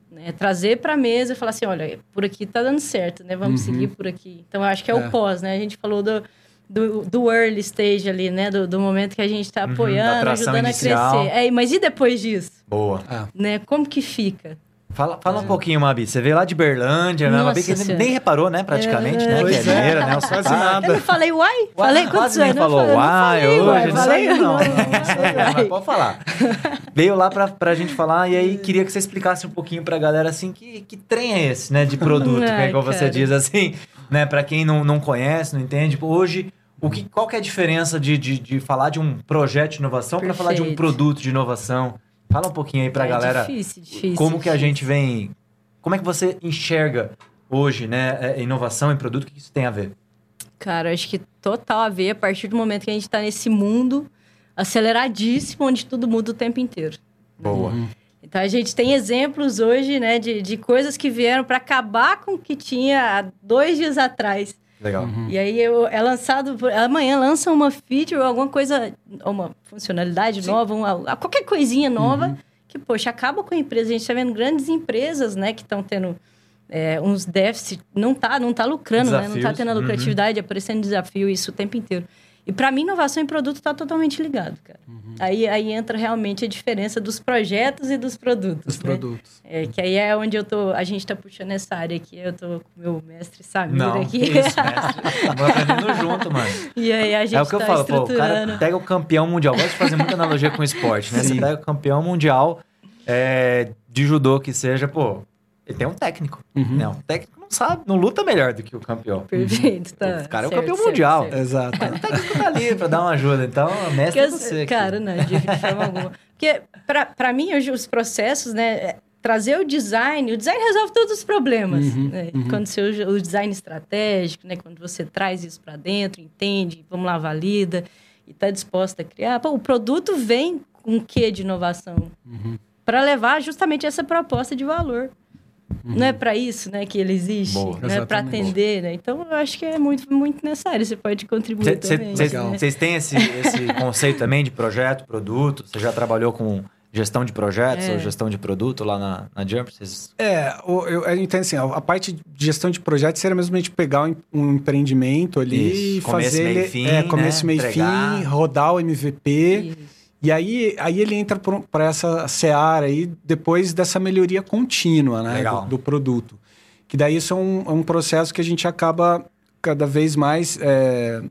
né? trazer para a mesa e falar assim, olha, por aqui está dando certo, né? Vamos uhum. seguir por aqui. Então, eu acho que é, é, o pós, né? A gente falou do, do, do early stage ali, né? Do, do momento que a gente está uhum. apoiando, ajudando inicial. a crescer. É, mas e depois disso? Boa. Ah. Né? Como que fica? Fala, fala é. um pouquinho, Mabi. Você veio lá de Berlândia, né? Mabi que nem reparou, né? Praticamente, é. né? Pois que é, mineira, né? Quase nada. Eu não falei uai? uai falei quase nem falou falei, uai falei, hoje. Uai, não falei, não. não, não mas pode falar. veio lá pra, pra gente falar e aí queria que você explicasse um pouquinho pra galera, assim, que, que trem é esse, né? De produto, Ai, como você diz, assim, né? Pra quem não, não conhece, não entende. Tipo, hoje... O que, qual que é a diferença de, de, de falar de um projeto de inovação para falar de um produto de inovação? Fala um pouquinho aí pra é galera. Difícil, difícil. Como difícil. que a gente vem. Como é que você enxerga hoje, né? É, inovação em produto, o que isso tem a ver? Cara, acho que total a ver a partir do momento que a gente está nesse mundo aceleradíssimo, onde tudo muda o tempo inteiro. Boa. Uhum. Então a gente tem exemplos hoje, né, de, de coisas que vieram para acabar com o que tinha há dois dias atrás. Legal. Uhum. E aí eu, é lançado, amanhã lança uma feature, alguma coisa, uma funcionalidade Sim. nova, uma, qualquer coisinha nova, uhum. que, poxa, acaba com a empresa. A gente está vendo grandes empresas, né, que estão tendo é, uns déficits, não tá, não tá lucrando, né? Não tá tendo a lucratividade, uhum. aparecendo desafio, isso o tempo inteiro. E para mim, inovação em produto está totalmente ligado, cara. Uhum. Aí, aí entra realmente a diferença dos projetos e dos produtos. Dos né? produtos. É, que aí é onde eu tô, a gente está puxando essa área aqui. Eu tô com o meu mestre Samir Não, aqui. Isso, mestre. Estamos aprendendo junto, mano. E aí a gente É o que eu tá falo, pô, o cara pega o campeão mundial. Eu gosto de fazer muita analogia com o esporte, né? Sim. Você pega o campeão mundial é, de judô que seja, pô, ele tem um técnico. Uhum. Né? Um técnico não sabe, não luta melhor do que o campeão. Perfeito, tá. O cara é o campeão certo, mundial. Certo. Exato. O técnico tá ali pra dar uma ajuda. Então, o mestre é você. Cara, não, de forma alguma. Porque, pra, pra mim, hoje, os processos, né? É, trazer o design, o design resolve todos os problemas. Uhum, né? uhum. Quando você usa o design estratégico, né? Quando você traz isso para dentro, entende, vamos lá, valida e está disposta a criar. Pô, o produto vem com o quê de inovação? Uhum. Para levar justamente essa proposta de valor. Uhum. Não é para isso, né, que ele existe, Boa. não é para atender, né? Então eu acho que é muito muito nessa área, você pode contribuir cê, também. Vocês né? têm esse, esse conceito também de projeto, produto? Você já trabalhou com gestão de projetos é. ou gestão de produto lá na, na Jump? Vocês... É, eu, eu entendo assim, a parte de gestão de projetos seria mesmo a gente pegar um, um empreendimento ali e fazer ele... Meio fim, é, começo, né? meio Entregar. fim, rodar o MVP... Isso e aí, aí ele entra para essa seara aí depois dessa melhoria contínua né, do, do, produto. Que daí isso é um, é um, processo que a gente acaba cada vez mais é,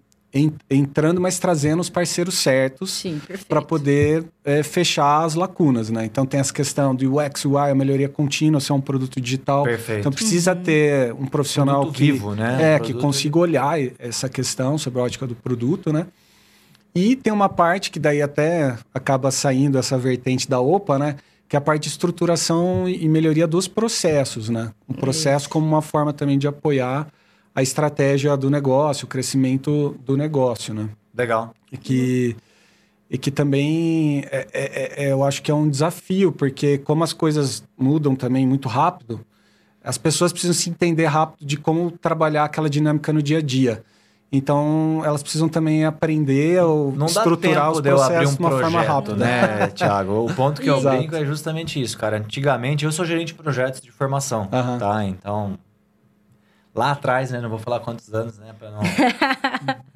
entrando, mas trazendo os parceiros certos para poder é, fechar as lacunas. Né? Então tem essa questão do UX, UI, a melhoria contínua, ser um produto digital. Perfeito. Então precisa uhum. ter um profissional que, vivo, né? é, que consiga olhar essa questão sobre a ótica do produto, né? E tem uma parte que daí até acaba saindo essa vertente da OPA, né? Que é a parte de estruturação e melhoria dos processos, né? O processo como uma forma também de apoiar a estratégia do negócio, o crescimento do negócio, né? Legal. E que, e que também é, é, é, eu acho que é um desafio, porque como as coisas mudam também muito rápido, as pessoas precisam se entender rápido de como trabalhar aquela dinâmica no dia a dia. Então, elas precisam também aprender ou não estruturar os processos um de uma projeto, forma rápida. Né, Tiago? O ponto que eu brinco é justamente isso, cara. Antigamente, eu sou gerente de projetos de formação, uhum. tá? Então, lá atrás, né? Não vou falar quantos anos, né? Pra não...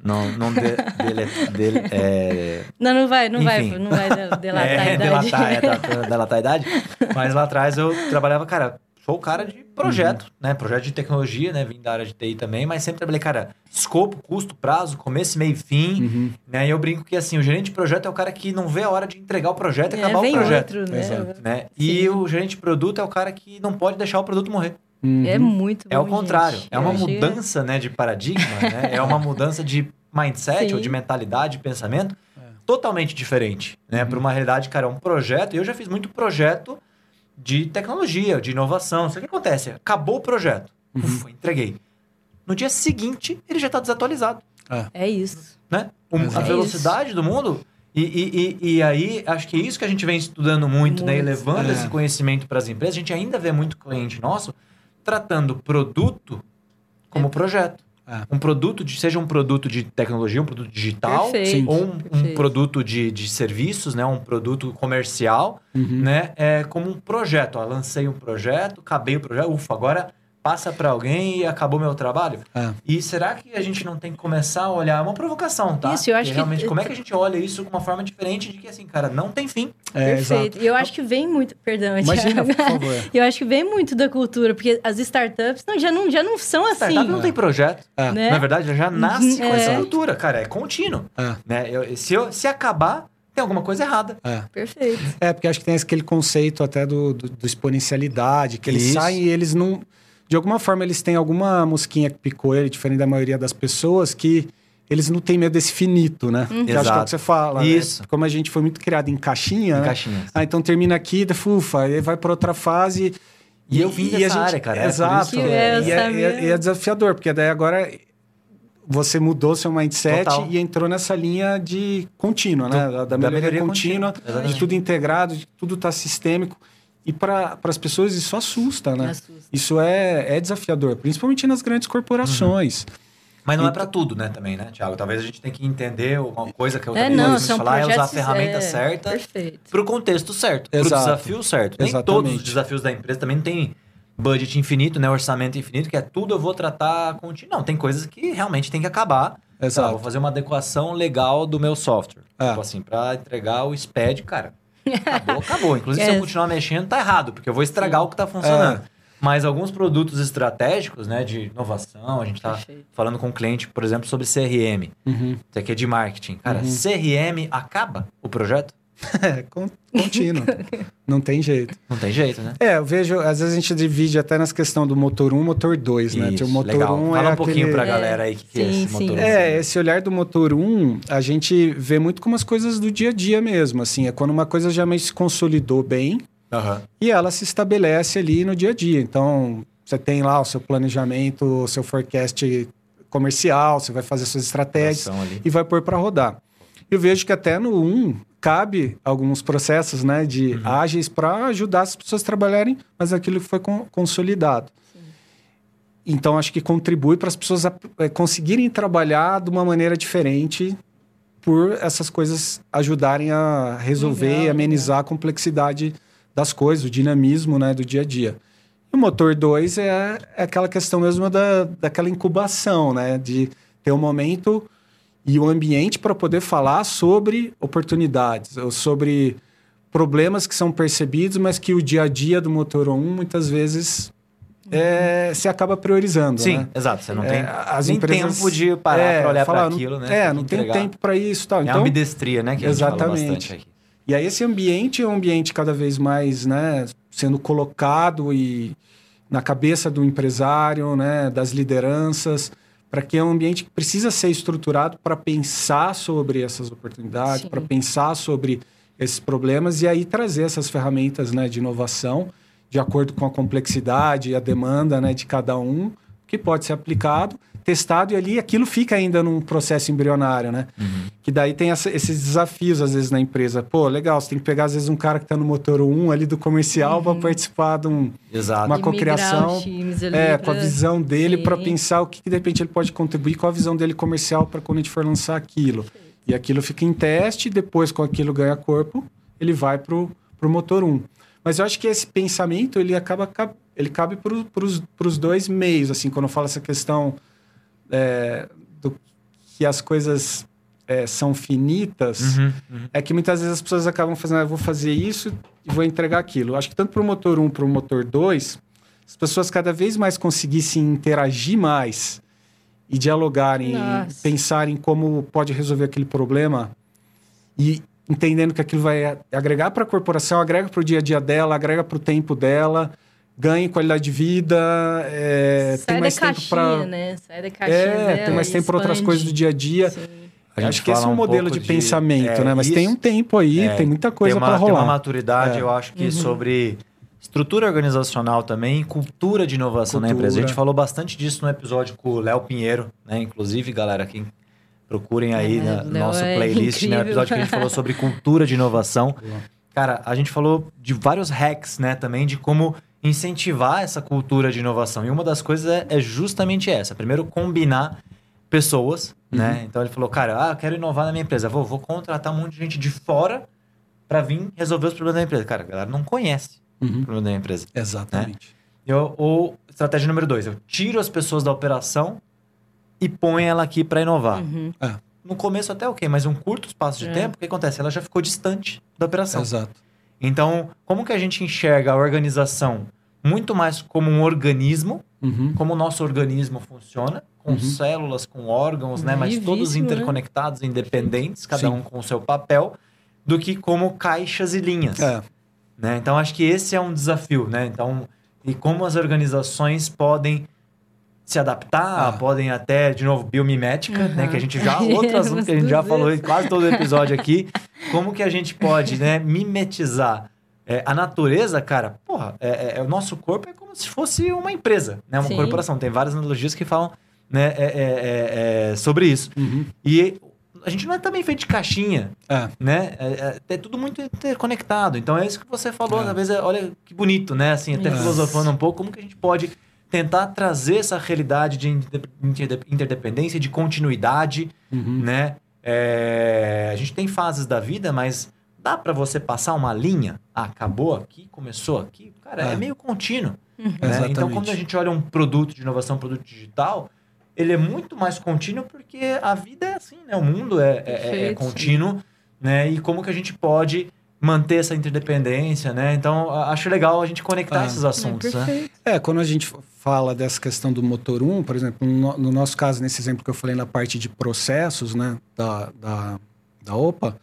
não, não de, dele, dele, é... Não, não vai, não Enfim. vai, não vai delatar é, a idade. Delatar, é, delatar a idade. Mas lá atrás eu trabalhava, cara, sou o cara de projeto, uhum. né? Projeto de tecnologia, né? Vim da área de TI também, mas sempre trabalhei, cara, escopo, custo, prazo, começo, meio e fim, uhum. né? E eu brinco que, assim, o gerente de projeto é o cara que não vê a hora de entregar o projeto e é, acabar o projeto. Outro, né? Exato. né? E o gerente de produto é o cara que não pode deixar o produto morrer. Uhum. É muito É o contrário. Gente. É uma mudança, né, de paradigma, né? É uma mudança de mindset Sim. ou de mentalidade, de pensamento é. totalmente diferente, né? Para uma realidade, cara, é um projeto. E eu já fiz muito projeto de tecnologia, de inovação. O que acontece? Acabou o projeto. Uhum. Ufa, entreguei. No dia seguinte, ele já está desatualizado. É, é isso. Né? a velocidade é do mundo. E, e, e, e, aí, acho que é isso que a gente vem estudando muito, muito. né? E levando é. esse conhecimento para as empresas. A gente ainda vê muito cliente nosso tratando produto como é. projeto. É. Um produto, de, seja um produto de tecnologia, um produto digital, Perfeito. ou um, um, produto de, de serviços, né? um produto comercial, uhum. né? É, como um projeto. Ó, lancei um projeto, acabei o projeto, ufa, agora passa para alguém e acabou meu trabalho? É. E será que a gente não tem que começar a olhar? É uma provocação, tá? Isso, eu acho que realmente, como é que a gente olha isso com uma forma diferente de que, assim, cara, não tem fim. É, Perfeito. E eu acho que vem muito... Perdão, Imagina, por favor. eu acho que vem muito da cultura, porque as startups não, já, não, já não são assim. Startup não tem projeto. É. Né? Na verdade, já nasce com essa é. cultura, cara. É contínuo. É. Né? Eu, se, eu, se acabar tem alguma coisa errada. É. Perfeito. É, porque acho que tem aquele conceito até do, do, do exponencialidade, que eles Isso. saem e eles não de alguma forma eles têm alguma mosquinha que picou ele, diferente da maioria das pessoas, que eles não têm medo desse finito, né? Uhum. Que acho que é o que você fala. Né? Isso. Né? Como a gente foi muito criado em caixinha, em né? Caixinha. Ah, então termina aqui, da fufa, aí vai para outra fase. E, e eu vim dessa gente, área, cara. Exato. É, e, é, é, é, desafiador, porque daí agora você mudou seu mindset Total. e entrou nessa linha de contínua, né? Da, da melhoria, melhoria contínua, contínua de tudo integrado, de tudo tá sistêmico. E para as pessoas isso assusta, né? Assusta. Isso é, é desafiador, principalmente nas grandes corporações. Uhum. Mas não é para tudo, né, também, né, Tiago? Talvez a gente tenha que entender uma coisa que eu é, não, são falar é usar a ferramenta é, certa para o contexto certo, para o desafio certo. Nem Exatamente. todos os desafios da empresa também não tem budget infinito, né, orçamento infinito, que é tudo eu vou tratar com... Não, tem coisas que realmente tem que acabar. Exato. Tá, vou fazer uma adequação legal do meu software. É. Tipo assim, para entregar o SPED, cara, Acabou, acabou. Inclusive, é. se eu continuar mexendo, tá errado, porque eu vou estragar Sim. o que tá funcionando. É. Mas alguns produtos estratégicos, né, de inovação, a gente tá Perfeito. falando com o um cliente, por exemplo, sobre CRM. Uhum. Isso aqui é de marketing. Cara, uhum. CRM acaba o projeto? É, contínuo. não tem jeito. Não tem jeito, né? É, eu vejo, às vezes a gente divide até nas questões do motor 1 motor 2, né? Isso, o motor legal. 1 Fala é um pouquinho aquele... pra galera aí que, que, é esse sim. motor 1. É, esse olhar do motor 1, a gente vê muito como as coisas do dia a dia mesmo, assim. É quando uma coisa já meio se consolidou bem uhum. e ela se estabelece ali no dia a dia. Então, você tem lá o seu planejamento, o seu forecast comercial, você vai fazer suas estratégias e vai pôr para rodar. Eu vejo que até no 1 cabe alguns processos né, de uhum. ágeis para ajudar as pessoas a trabalharem, mas aquilo foi consolidado. Sim. Então, acho que contribui para as pessoas é, conseguirem trabalhar de uma maneira diferente por essas coisas ajudarem a resolver legal, e amenizar legal. a complexidade das coisas, o dinamismo né, do dia a dia. E o motor 2 é, é aquela questão mesmo da, daquela incubação, né? De ter um momento e o ambiente para poder falar sobre oportunidades, ou sobre problemas que são percebidos, mas que o dia a dia do motor 1 muitas vezes é, se acaba priorizando. Sim, né? exato. Você não tem é, as nem empresas, tempo de parar é, para olhar para aquilo, né? É, não tem tempo para isso. Tal. É então, ambidestria, né? Que exatamente. E aí esse ambiente é um ambiente cada vez mais né, sendo colocado e na cabeça do empresário, né, das lideranças, para que é um ambiente que precisa ser estruturado para pensar sobre essas oportunidades, para pensar sobre esses problemas e aí trazer essas ferramentas né, de inovação de acordo com a complexidade e a demanda né, de cada um, que pode ser aplicado testado e ali aquilo fica ainda num processo embrionário, né? Uhum. Que daí tem essa, esses desafios às vezes na empresa. Pô, legal, você tem que pegar às vezes um cara que está no motor 1 ali do comercial uhum. para participar de um, uma e cocriação é, com a visão dele para pensar o que, que de repente ele pode contribuir com a visão dele comercial para quando a gente for lançar aquilo. E aquilo fica em teste, depois com aquilo ganha corpo, ele vai pro, pro motor 1. Mas eu acho que esse pensamento ele acaba ele cabe para os dois meios, assim, quando eu falo essa questão é, do que as coisas é, são finitas, uhum, uhum. é que muitas vezes as pessoas acabam fazendo, ah, eu vou fazer isso e vou entregar aquilo. Acho que tanto para o motor 1 para o motor 2, as pessoas cada vez mais conseguissem interagir mais e dialogarem, e pensarem como pode resolver aquele problema e entendendo que aquilo vai agregar para a corporação, agrega para o dia a dia dela, agrega para o tempo dela ganhe qualidade de vida, é, Sai tem mais da tempo para né? Sai da caixinha é, dela, tem mais tempo para outras coisas do dia a dia. Acho que esse é um, modelo de, de, pensamento, é, né? Mas isso, tem um tempo aí, é, tem muita coisa para rolar. Tem uma maturidade, é. eu acho que uhum. sobre estrutura organizacional também, cultura de inovação cultura. na empresa. A gente falou bastante disso no episódio com o Léo Pinheiro, né? Inclusive, galera, quem Procurem aí é, no nosso é playlist, né? O episódio que a gente falou sobre cultura de inovação. Cara, a gente falou de vários hacks, né? Também de como incentivar essa cultura de inovação. E uma das coisas é, é justamente essa. Primeiro, combinar pessoas, uhum. né? Então ele falou, cara, ah, quero inovar na minha empresa. Vou, vou contratar um monte de gente de fora para vir resolver os problemas da empresa. Cara, a galera não conhece uhum. o problema da empresa. Exatamente. Né? Eu, ou estratégia número dois, eu tiro as pessoas da operação e ponho ela aqui para inovar. Uhum. É. No começo até ok, mas um curto espaço de é. tempo, o que acontece? Ela já ficou distante da operação. Exato. Então, como que a gente enxerga a organização muito mais como um organismo, uhum. como o nosso organismo funciona, com uhum. células, com órgãos, né? Mas todos né? interconectados, né? independentes, cada Sim. um com o seu papel, do que como caixas e linhas. É. Né? Então, acho que esse é um desafio, né? Então, e como as organizações podem se adaptar, ah. podem até, de novo, biomimética, uhum. né? Que a gente já, outro assunto que a gente já falou em quase todo episódio aqui. Como que a gente pode, né, mimetizar é, a natureza, cara, porra, é, é, é, o nosso corpo é como se fosse uma empresa, né? Uma Sim. corporação. Tem várias analogias que falam né, é, é, é sobre isso. Uhum. E a gente não é também feito de caixinha, é. né? É, tudo muito interconectado. Então é isso que você falou, é. às vezes, olha que bonito, né? Assim, até filosofando um pouco, como que a gente pode tentar trazer essa realidade de interdependência, de continuidade, uhum. né? É, a gente tem fases da vida, mas dá para você passar uma linha? Ah, acabou aqui, começou aqui? Cara, é, meio contínuo. Uhum. Né? Então, quando a gente olha um produto de inovação, um produto digital, ele é muito mais contínuo porque a vida é assim, né? O mundo é, é, é, é contínuo, né? E como que a gente pode manter essa interdependência, né? Então, acho legal a gente conectar ah, esses assuntos, é, né? É, quando a gente fala dessa questão do motor 1, por exemplo, no, no, nosso caso, nesse exemplo que eu falei na parte de processos, né, da, da, da OPA,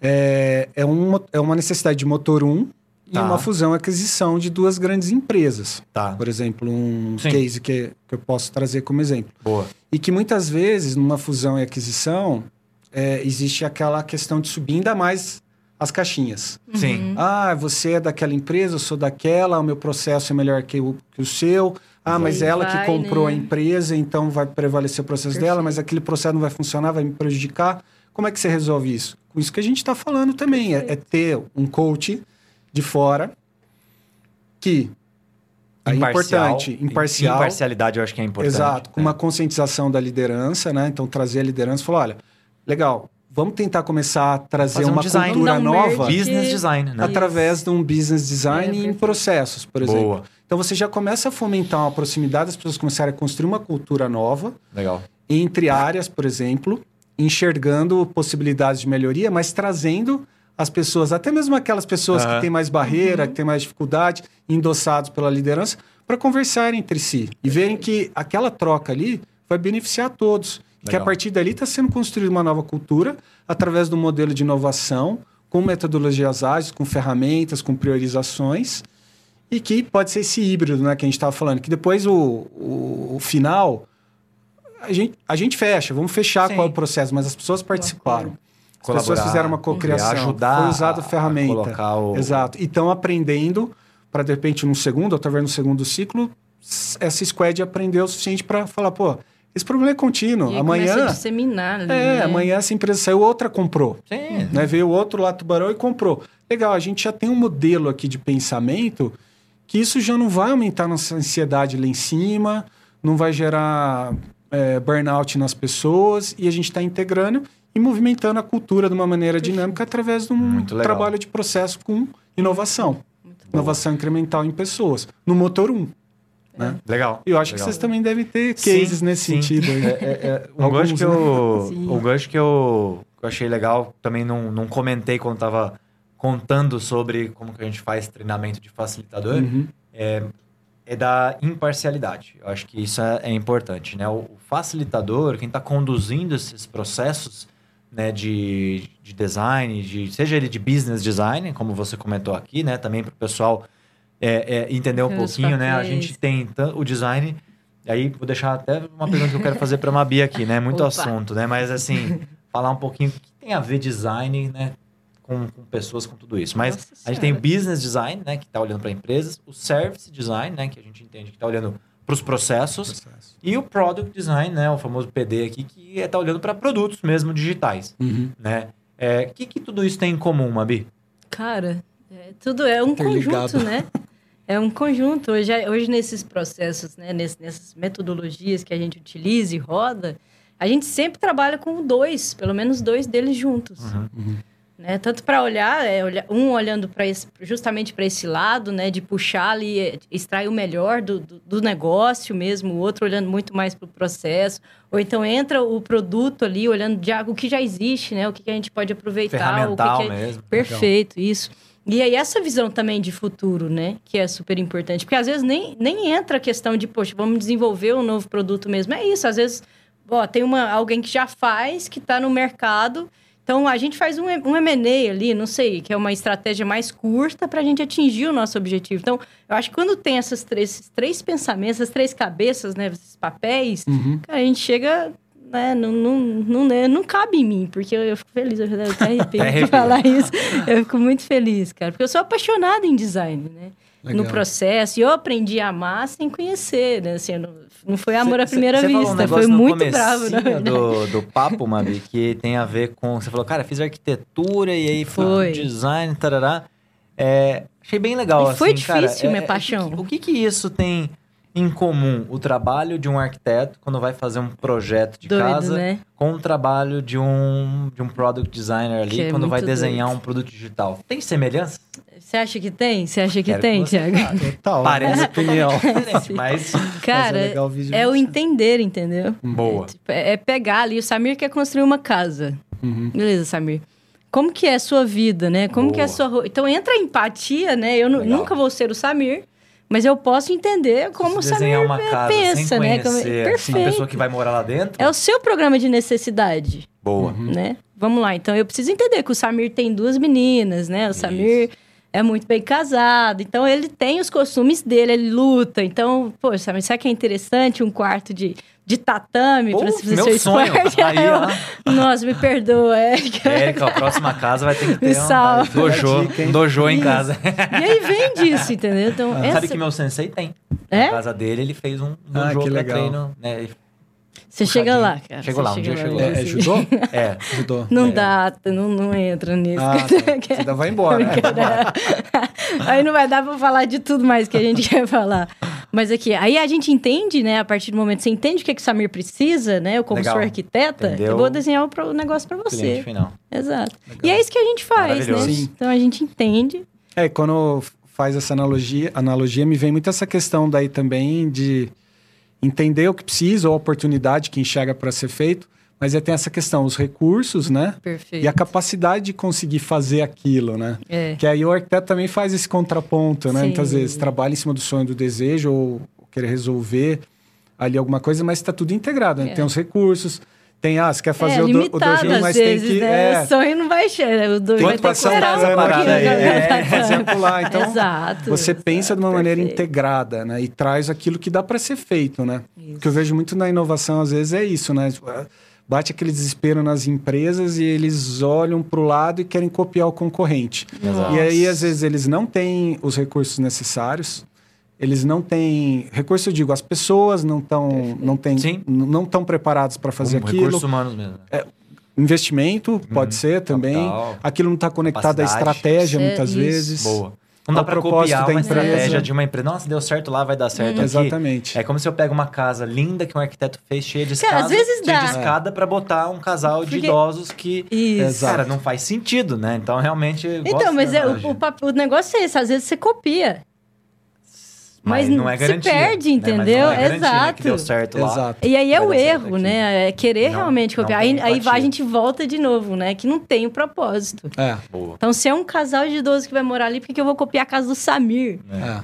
é, é, um, é uma necessidade de motor 1 Tá. e uma fusão e aquisição de duas grandes empresas. Tá. Por exemplo, um Sim. case que, que eu posso trazer como exemplo. Boa. E que muitas vezes, numa fusão e aquisição, é, existe aquela questão de subir ainda mais as caixinhas. Uhum. Sim. Ah, você é daquela empresa, eu sou daquela, o meu processo é melhor que o, que o seu. Ah, mas ela vai, que comprou né? a empresa, então vai prevalecer o processo Perfeito. dela, mas aquele processo não vai funcionar, vai me prejudicar. Como é que você resolve isso? Com isso que a gente está falando também, é, é, ter um coach de fora que é importante, imparcial. Imparcialidade eu acho que é importante. Exato, com né? uma conscientização da liderança, né? Então trazer a liderança e falar, olha, legal, vamos tentar começar a trazer um uma design. cultura nova. Business design, né? Através de um business design é, em processos, por exemplo. Boa. Então você já começa a fomentar uma proximidade, as pessoas começarem a construir uma cultura nova. Legal. Entre áreas, por exemplo, enxergando possibilidades de melhoria, mas trazendo as pessoas, até mesmo aquelas pessoas uhum. que têm mais barreira, uhum. que têm mais dificuldade, endossados pela liderança, para conversarem entre si e verem que aquela troca ali vai beneficiar todos. Que a partir dali está sendo construída uma nova cultura através do modelo de inovação, com metodologias ágeis, com ferramentas, com priorizações, e que pode ser esse híbrido né, que a gente estava falando, que depois o, o, o, final a gente, a gente fecha, vamos fechar Sim. qual é o processo, mas as pessoas participaram. As pessoas fizeram uma cocriação. Ajudar foi usada a ferramenta. A o... Exato. E estão aprendendo para, de repente, no segundo, ou talvez no segundo ciclo, essa squad aprendeu o suficiente para falar, pô, esse problema é contínuo. E amanhã. A disseminar ali, é, né? amanhã essa empresa saiu, outra comprou. Sim. Né? Veio outro lá, tubarão, e comprou. Legal, a gente já tem um modelo aqui de pensamento que isso já não vai aumentar nossa ansiedade lá em cima, não vai gerar é, burnout nas pessoas, e a gente está integrando e movimentando a cultura de uma maneira dinâmica através de um trabalho de processo com inovação. Inovação incremental em pessoas. No motor 1. Né? Legal. E eu acho legal. que vocês também devem ter cases sim, nesse sim. sentido. É, é, é, um gancho que eu, um gancho que eu, que eu achei legal, também não, não comentei quando estava contando sobre como que a gente faz treinamento de facilitador, uhum. é, é da imparcialidade. Eu acho que isso é, é importante. Né? O, o facilitador, quem está conduzindo esses processos, né, de, de design, de, seja ele de business design, como você comentou aqui, né, também para o pessoal é, é, entender um pouquinho, né, a gente tem o design, aí vou deixar até uma pergunta que eu quero fazer para a Mabi aqui, né, muito Opa. assunto, né, mas assim, falar um pouquinho o que tem a ver design, né, com, com pessoas, com tudo isso. Mas Nossa a gente tem o business design, né, que está olhando para empresas, o service design, né, que a gente entende que está olhando os processos. Processo. E o Product Design, né? O famoso PD aqui, que está olhando para produtos mesmo digitais, Uhum. né? É, O que, que tudo isso tem em comum, Mabi? Cara, é, tudo é um conjunto, né? É um conjunto. Hoje, hoje nesses processos, né? Ness- nessas metodologias que a gente utiliza e roda, a gente sempre trabalha com dois, pelo menos dois deles juntos. Uhum. Né? Tanto para olhar, é, um olhando para justamente para esse lado, né? De puxar ali, é, extrair o melhor do, do, do negócio mesmo, o outro olhando muito mais para o processo. Ou então entra o produto ali, olhando de algo que já existe, né? O que, que a gente pode aproveitar, o que que é- mesmo. Perfeito, isso. E aí, essa visão também de futuro, né? Que é super importante. Porque às vezes nem, nem entra a questão de, poxa, vamos desenvolver um novo produto mesmo. É isso, às vezes, ó, tem uma, alguém que já faz, que está no mercado. Então, a gente faz um, um M&A ali, não sei, que é uma estratégia mais curta para a gente atingir o nosso objetivo. Então, eu acho que quando tem essas três, esses três pensamentos, essas três cabeças, né? Esses papéis, Uhum. a gente chega... Né, não, não, não, né, não cabe em mim, porque eu, eu fico feliz, eu até arrepio de falar isso. Eu fico muito feliz, cara, porque eu sou apaixonada em design, né? Legal. No processo, e eu aprendi a amar sem conhecer, né? Assim, não, não foi amor à Cê- primeira cê um vista, negócio foi muito bravo, verdade. do, do papo, Mabi, que tem a ver com... Você falou, cara, fiz arquitetura e aí Foi. design, tarará. É, achei bem legal, E foi assim, cara. difícil, É, minha é, paixão. O que, que isso tem em comum? O trabalho de um arquiteto quando vai fazer um projeto de Doido, casa né? com o trabalho de um, de um product designer ali Que é quando vai desenhar doido. um produto digital. Tem semelhança? Você acha que tem? Você acha que Quero tem, Thiago? fale. Total, Parece opinião. mas Cara, Mas é legal vídeo é o entender, entendeu? boa. Tipo, É é pegar ali, o Samir quer construir uma casa. Uhum. Beleza, Samir. Como que é a sua vida, né? Como que é a Boa. sua... Então, entra a empatia, né? Eu Legal. nunca vou ser o Samir, mas eu posso entender como o Samir uma casa pensa, sem né? Como... conhecer a Perfeito. pessoa que vai morar lá dentro, É o seu programa de necessidade, boa. né? Vamos lá, então eu preciso entender que o Samir tem duas meninas, né? O Samir é muito bem casado, então ele tem os costumes dele, ele luta. Então, pô, Samir, será que é interessante um quarto de, de tatame para você fazer meu seu sonho. esporte? Aí, eu, ó. Nossa, me perdoa, Érica. Érica, a próxima casa vai ter que ter um dojo, Dica, um dojo em Isso. casa. E aí vem disso, entendeu? Então, essa... Sabe que meu sensei tem. É? Na casa dele, ele fez um Ah, dojo que pra legal. treino. Né? Você chega lá, cara. Chegou lá, um dia chegou. É, é Você- judô? É, Judô. Não É. dá, não, não entra nisso. Ah, tá. Você ainda vai embora. aí não vai dar pra falar de tudo mais que a gente quer falar. Mas aqui, aí a gente entende, né? A partir do momento que você entende o que, que o Samir precisa, né? Eu, como Legal. sou arquiteta, Entendeu? eu vou desenhar o negócio pra você. cliente final. Exato. E é isso que a gente faz, né? Sim. Então a gente entende. É, quando faz essa analogia, analogia, me vem muito essa questão daí também de entender o que precisa ou a oportunidade que enxerga para ser feito, mas é tem essa questão, os recursos, né? Perfeito. E a capacidade de conseguir fazer aquilo, né? É. Que aí o arquiteto também faz esse contraponto, né? Sim. Muitas vezes trabalha em cima do sonho do desejo ou querer resolver ali alguma coisa, mas está tudo integrado, né? É. Tem os recursos, tem, ah, você quer fazer é, o, do, o mas vezes, tem que... né? É, O sonho não vai chegar. O tem vai ter que passar esperar um pouquinho. aqui, aí, é, fazer apular. Então, Exato. você pensa de uma exato, maneira perfeito. integrada, né? E traz aquilo que dá para ser feito, né? Isso. O que eu vejo muito na inovação, às vezes, é isso, né? Bate aquele desespero nas empresas e eles olham para o lado e querem copiar o concorrente. Exato. E aí, às vezes, eles não têm os recursos necessários, eles não têm... Recurso, eu digo, as pessoas não estão não têm- Sim. não estão preparadas para fazer Um aquilo. Recursos humanos mesmo. Investimento, pode ser também. capital, Aquilo não está conectado à estratégia, É muitas isso. vezes. Boa. Não dá propósito copiar da uma empresa. estratégia de uma empresa. Nossa, deu certo lá, vai dar certo aqui. Exatamente. É como se eu pego uma casa linda que um arquiteto fez, cheia de Cara, escada, às vezes cheia dá. de escada pra botar um casal de Porque- idosos que... Isso. Cara, não faz sentido, né? Então, realmente... Então, gosto mas é, o, o, o negócio é esse, às vezes você copia. Mas não é se garantia. perde, né? Mas entendeu? não é garantia, né, Exato. que deu certo lá. Exato. E aí é o erro, né? É querer Não- realmente copiar. Aí, aí vai, a gente volta de novo, né? Que não tem o propósito. É. Boa. Então, se é um casal de idosos que vai morar ali, por que eu vou copiar a casa do Samir?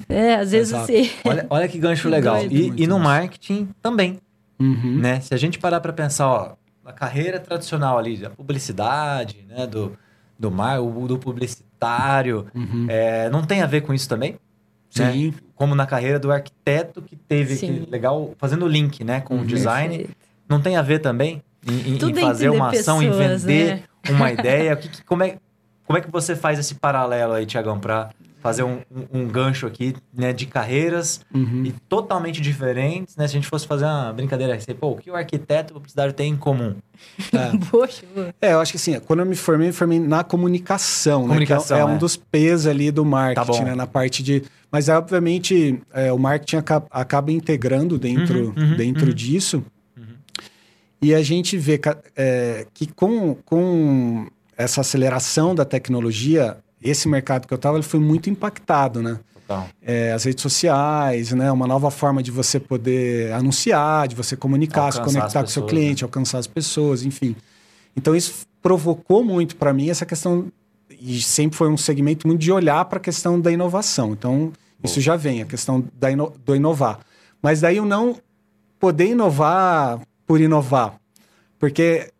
é. É, às vezes Exato. você. Olha, olha que gancho legal. E, e no marketing também, Uhum. né? Se a gente parar para pensar, ó, a carreira tradicional ali, da publicidade, né? Do, do mar, o- do publicitário, Uhum. é, não tem a ver com isso também? Né? Sim. Como na carreira do arquiteto que teve, que, legal, fazendo o link, né? Com o Uhum. design. Perfeito. Não tem a ver também em, em- fazer uma ação, em pessoas, vender né? uma ideia? Que, que- como é... como é que você faz esse paralelo aí, Tiagão, para fazer um, um, um, gancho aqui, né, de carreiras uhum. e totalmente diferentes, né? Se a gente fosse fazer uma brincadeira assim, pô, o que o arquiteto e o publicitário têm em comum? É. Poxa, é, eu acho que assim, quando eu me formei, eu me formei na comunicação, comunicação né? Que é, é, um é. dos P's ali do marketing, tá né? Na parte de... Mas, obviamente, é, o marketing acaba, acaba integrando dentro, uhum, uhum, dentro uhum. disso. Uhum. E a gente vê é, que com, com essa aceleração da tecnologia, esse mercado que eu estava foi muito impactado, né? É, as redes sociais, né? Uma nova forma de você poder anunciar, de você comunicar, alcançar se conectar com o seu cliente, né? alcançar as pessoas, enfim. Então isso provocou muito para mim essa questão e sempre foi um segmento muito de olhar para a questão da inovação. Então isso já vem a questão da ino do inovar. Mas daí eu não poder inovar por inovar, porque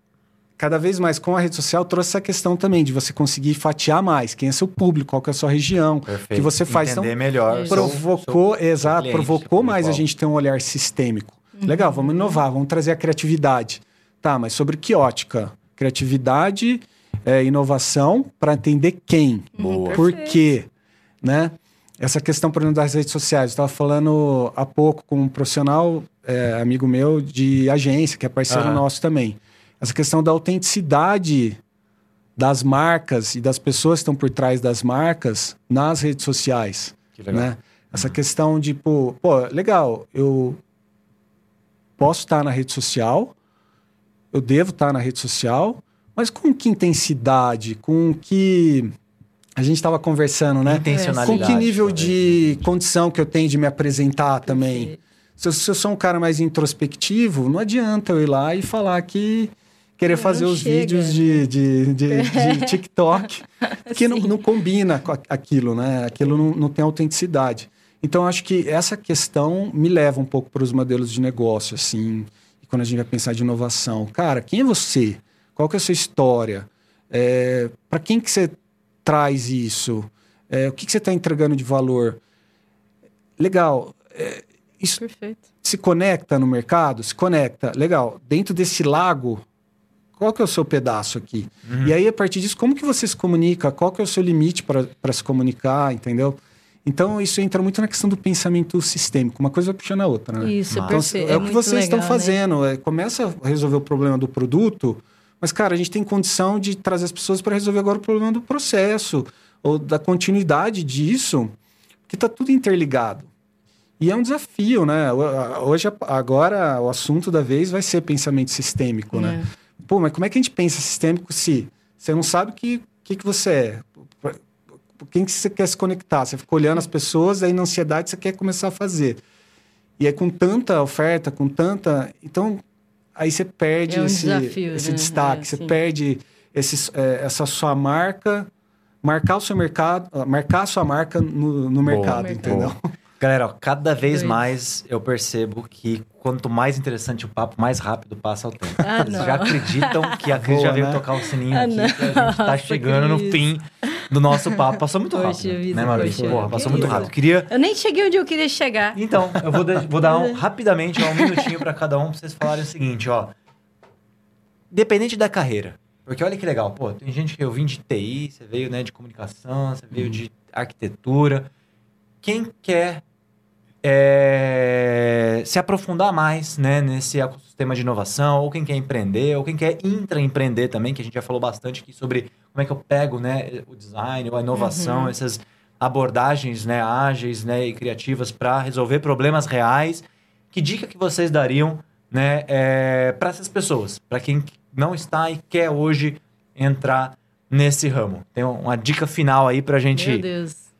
cada vez mais com a rede social trouxe essa questão também de você conseguir fatiar mais quem é seu público, qual que é a sua região, que você faz. Entender então, melhor. Provocou, seu, exato, cliente, provocou mais a gente ter um olhar sistêmico. Uhum. Legal, vamos inovar, vamos trazer a criatividade. Tá, mas sobre que ótica? Criatividade, é, inovação, para entender quem, Boa. por quê, né? Essa questão, por exemplo, das redes sociais. Eu estava falando há pouco com um profissional, é, amigo meu, de agência, que é parceiro uhum. nosso também essa questão da autenticidade das marcas e das pessoas que estão por trás das marcas nas redes sociais. Que legal. Né? Essa uhum. questão de, pô, pô, legal, eu posso estar na rede social, eu devo estar na rede social, mas com que intensidade, com que a gente estava conversando, né? Intencionalidade. Com que nível de condição que eu tenho de me apresentar também. Se eu, se eu sou um cara mais introspectivo, não adianta eu ir lá e falar que querer fazer os chega. vídeos de, de, de, de TikTok, que não, não, combina com aquilo, né? Aquilo não, não tem autenticidade. Então, acho que essa questão me leva um pouco para os modelos de negócio, assim, quando a gente vai pensar de inovação. Cara, quem é você? Qual que é a sua história? É, para quem que você traz isso? É, o que, que você está entregando de valor? Legal. É, isso Perfeito. se conecta no mercado? Se conecta. Legal. Dentro desse lago, qual que é o seu pedaço aqui? Uhum. E aí, a partir disso, como que você se comunica? Qual que é o seu limite para se comunicar, entendeu? Então, isso entra muito na questão do pensamento sistêmico. Uma coisa vai puxando a outra, né? Isso, então, é, é o que vocês legal, estão né? fazendo. Né? É, começa a resolver o problema do produto, mas, cara, a gente tem condição de trazer as pessoas para resolver agora o problema do processo, ou da continuidade disso, que está tudo interligado. E é um desafio, né? Hoje, agora, o assunto da vez vai ser pensamento sistêmico, né? é. né? Pô, mas como é que a gente pensa sistêmico se você não sabe o que, que, que você é? Quem que você quer se conectar? Você fica olhando as pessoas, aí na ansiedade você quer começar a fazer. E aí com tanta oferta, com tanta... Então, aí você perde é um esse, desafio, esse né? destaque, é, você sim. perde esse, é, essa sua marca, marcar o seu mercado, marcar a sua marca no, no mercado, entendeu? Boa. Galera, ó, cada vez mais eu percebo que quanto mais interessante o papo, mais rápido passa o tempo. Ah, Vocês já acreditam que a Cris já veio né? tocar o sininho ah, aqui, não. que a gente tá chegando no fim do nosso papo. Passou muito poxa rápido, vida, né, Maurício? Porra, passou muito rápido. Queria... Eu nem cheguei onde eu queria chegar. Então, eu vou, de, vou dar um, rapidamente ó, um minutinho para cada um, pra vocês falarem o seguinte, ó. Dependente da carreira. Porque olha que legal, pô, tem gente que eu vim de TI, você veio né, de comunicação, você veio hum. de arquitetura. Quem quer é, se aprofundar mais né, nesse ecossistema de inovação, ou quem quer empreender, ou quem quer intraempreender também, que a gente já falou bastante aqui sobre como é que eu pego né, o design, ou a inovação, uhum. essas abordagens né, ágeis né, e criativas para resolver problemas reais. Que dica que vocês dariam né, é, para essas pessoas, para quem não está e quer hoje entrar nesse ramo? Tem uma dica final aí para a gente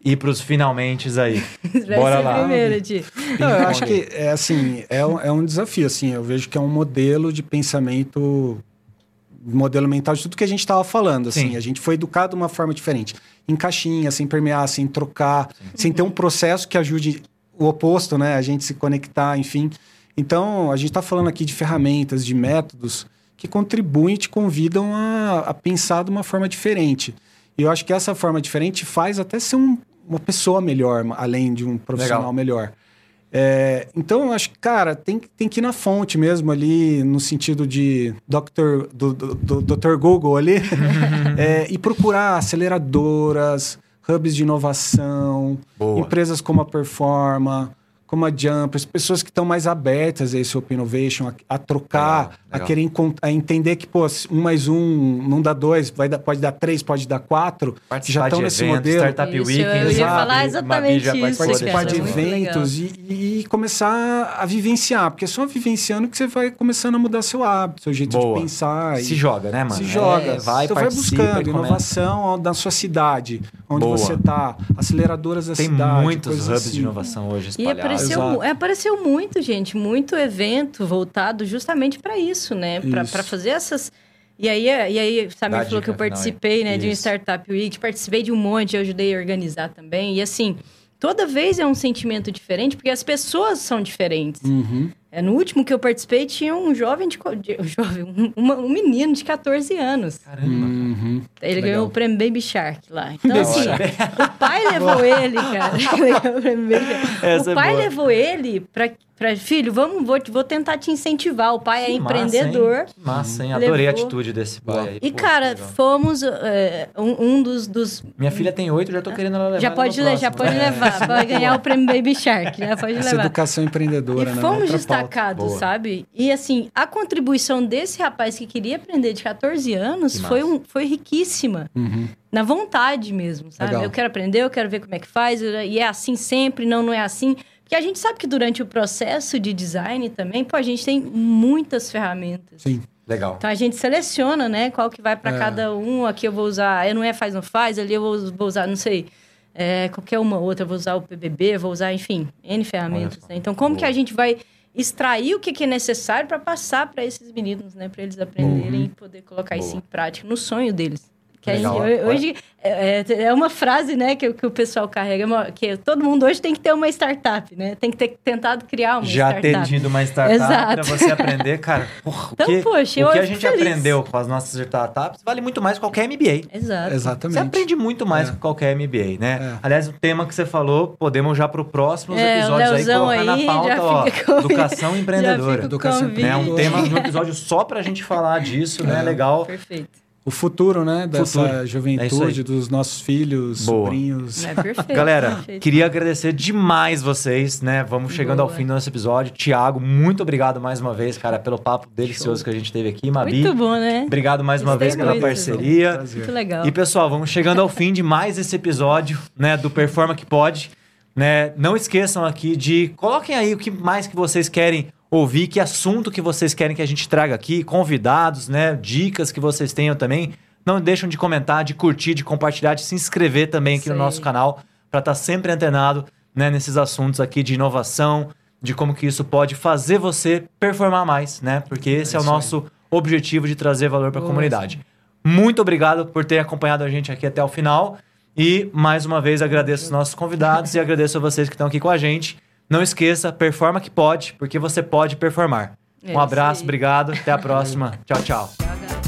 ir para os finalmente aí. Bora lá. Primeiro, Não, eu acho que é assim, é um, é um desafio assim, eu vejo que é um modelo de pensamento modelo mental de tudo que a gente estava falando, assim, Sim. a gente foi educado de uma forma diferente, em caixinha, sem permear, sem trocar, Sim. sem ter um processo que ajude o oposto, né, a gente se conectar, enfim. Então, a gente está falando aqui de ferramentas, de métodos que contribuem e te convidam a, a pensar de uma forma diferente. E eu acho que essa forma diferente faz até ser um, uma pessoa melhor, além de um profissional Legal. melhor. É, então, eu acho que, cara, tem, tem que ir na fonte mesmo ali, no sentido de Dr. do, do, do Dr. Google ali, é, e procurar aceleradoras, hubs de inovação, Boa. empresas como a Performa, como a Jumpers, pessoas que estão mais abertas a esse Open Innovation, a, a trocar, Legal, legal. a querer a entender que, pô, um mais um não dá dois, vai dar, pode dar três, pode dar quatro, que já Participar estão de nesse eventos, modelo. Startup Isso, Week. eu ia falar exatamente isso, participar de muito eventos e, e começar a vivenciar, porque é só vivenciando que você vai começando a mudar seu hábito, seu jeito Boa. de pensar. Se e- joga, né, mano? se É, joga, vai, você vai buscando inovação na sua cidade, onde Boa. você tá, aceleradoras da Tem cidade. muitos coisas hubs assim. de inovação hoje E espalhados. apareceu, mu- é, apareceu muito, gente, muito evento voltado justamente para isso, né? Para fazer essas. E aí, e aí Samir Dá falou que eu final participei, né, de um. Startup Week, participei de um monte, eu ajudei a organizar também. E assim, toda vez é um sentimento diferente, porque as pessoas são diferentes. Uhum. É, no último que eu participei, tinha um jovem de. de- um, jovem, um, uma- um menino de 14 anos. Caramba. Uhum. Ele Legal. ganhou o prêmio Baby Shark lá. Então, assim, o pai levou ele, cara. Ele o é pai boa. levou ele pra, pra filho, vamos, vou, vou tentar te incentivar. O pai é Que empreendedor. Massa, hein? Que Massa, hein? Adorei Levou. a atitude desse pai aí. E, Pô, cara, legal. fomos é, um, um dos, dos. Minha filha tem oito, já tô querendo ela levar. Já ela pode, no le- já próximo. pode levar, pode ganhar o prêmio Baby Shark, já pode Essa levar. educação empreendedora, E né? fomos Outra Boa. sabe? E assim, a contribuição desse rapaz que queria aprender de 14 anos Que foi, um, foi riquíssima. Uhum. Na vontade mesmo, sabe? Legal. Eu quero aprender, eu quero ver como é que faz, e é assim sempre, não, não é assim. Porque a gente sabe que durante o processo de design também, pô, a gente tem muitas ferramentas. Sim. Legal. Então a gente seleciona, né? Qual que vai para É. cada um. Aqui eu vou usar, eu não é faz não faz, ali eu vou, vou usar, não sei, é, qualquer uma outra, eu vou usar o PBB, vou usar, enfim, N ferramentas. né? Então como que Boa. a gente vai extrair o que, que é necessário para passar para esses meninos, né? Para eles aprenderem e poder colocar isso Boa. em prática no sonho deles. Que aí, Legal. ho- hoje é, é- é uma frase, né, que, que o pessoal carrega, uma- que todo mundo hoje tem que ter uma startup, né? Tem que ter tentado criar uma Já ter startup. tido uma startup Exato. pra você aprender, cara. Porra, Então, o que, poxa, o que a gente feliz. aprendeu com as nossas startups vale muito mais que qualquer MBA. Exato. Exatamente. Você aprende muito mais É. que qualquer MBA, né? É. Aliás, o tema que você falou, podemos já para os próximos É, o episódios aí colocar aí na pauta, já ó, educação Já empreendedora. Educação. Né? Um tema, um episódio só pra gente falar disso, né? É. Legal. Perfeito. O futuro, né? Dessa Futuro. É juventude, dos nossos filhos, Boa. sobrinhos. É perfeito. Galera, perfeito. queria agradecer demais vocês, né? Vamos chegando ao Boa. fim do nosso episódio. Tiago, muito obrigado mais uma vez, cara, pelo papo delicioso que a gente teve aqui. Mabi, Muito bom, né? obrigado mais uma vez pela parceria. Muito legal. E pessoal, vamos chegando ao fim de mais esse episódio, né, do Performa que pode, né? Não esqueçam aqui de coloquem aí o que mais que vocês querem ouvir, que assunto que vocês querem que a gente traga aqui, convidados, né, dicas que vocês tenham também. Não deixam de comentar, de curtir, de compartilhar, de se inscrever também aqui Isso no nosso canal para estar sempre antenado, né, nesses assuntos aqui de inovação, de como que isso pode fazer você performar mais, né? Porque esse é, o isso aí. nosso objetivo de trazer valor para a comunidade. Muito obrigado por ter acompanhado a gente aqui até o final. E mais uma vez agradeço os nossos convidados e agradeço a vocês que estão aqui com a gente. Não esqueça, performa que pode, porque você pode performar. É um isso abraço, obrigado, até a próxima. tchau, tchau. Tchau.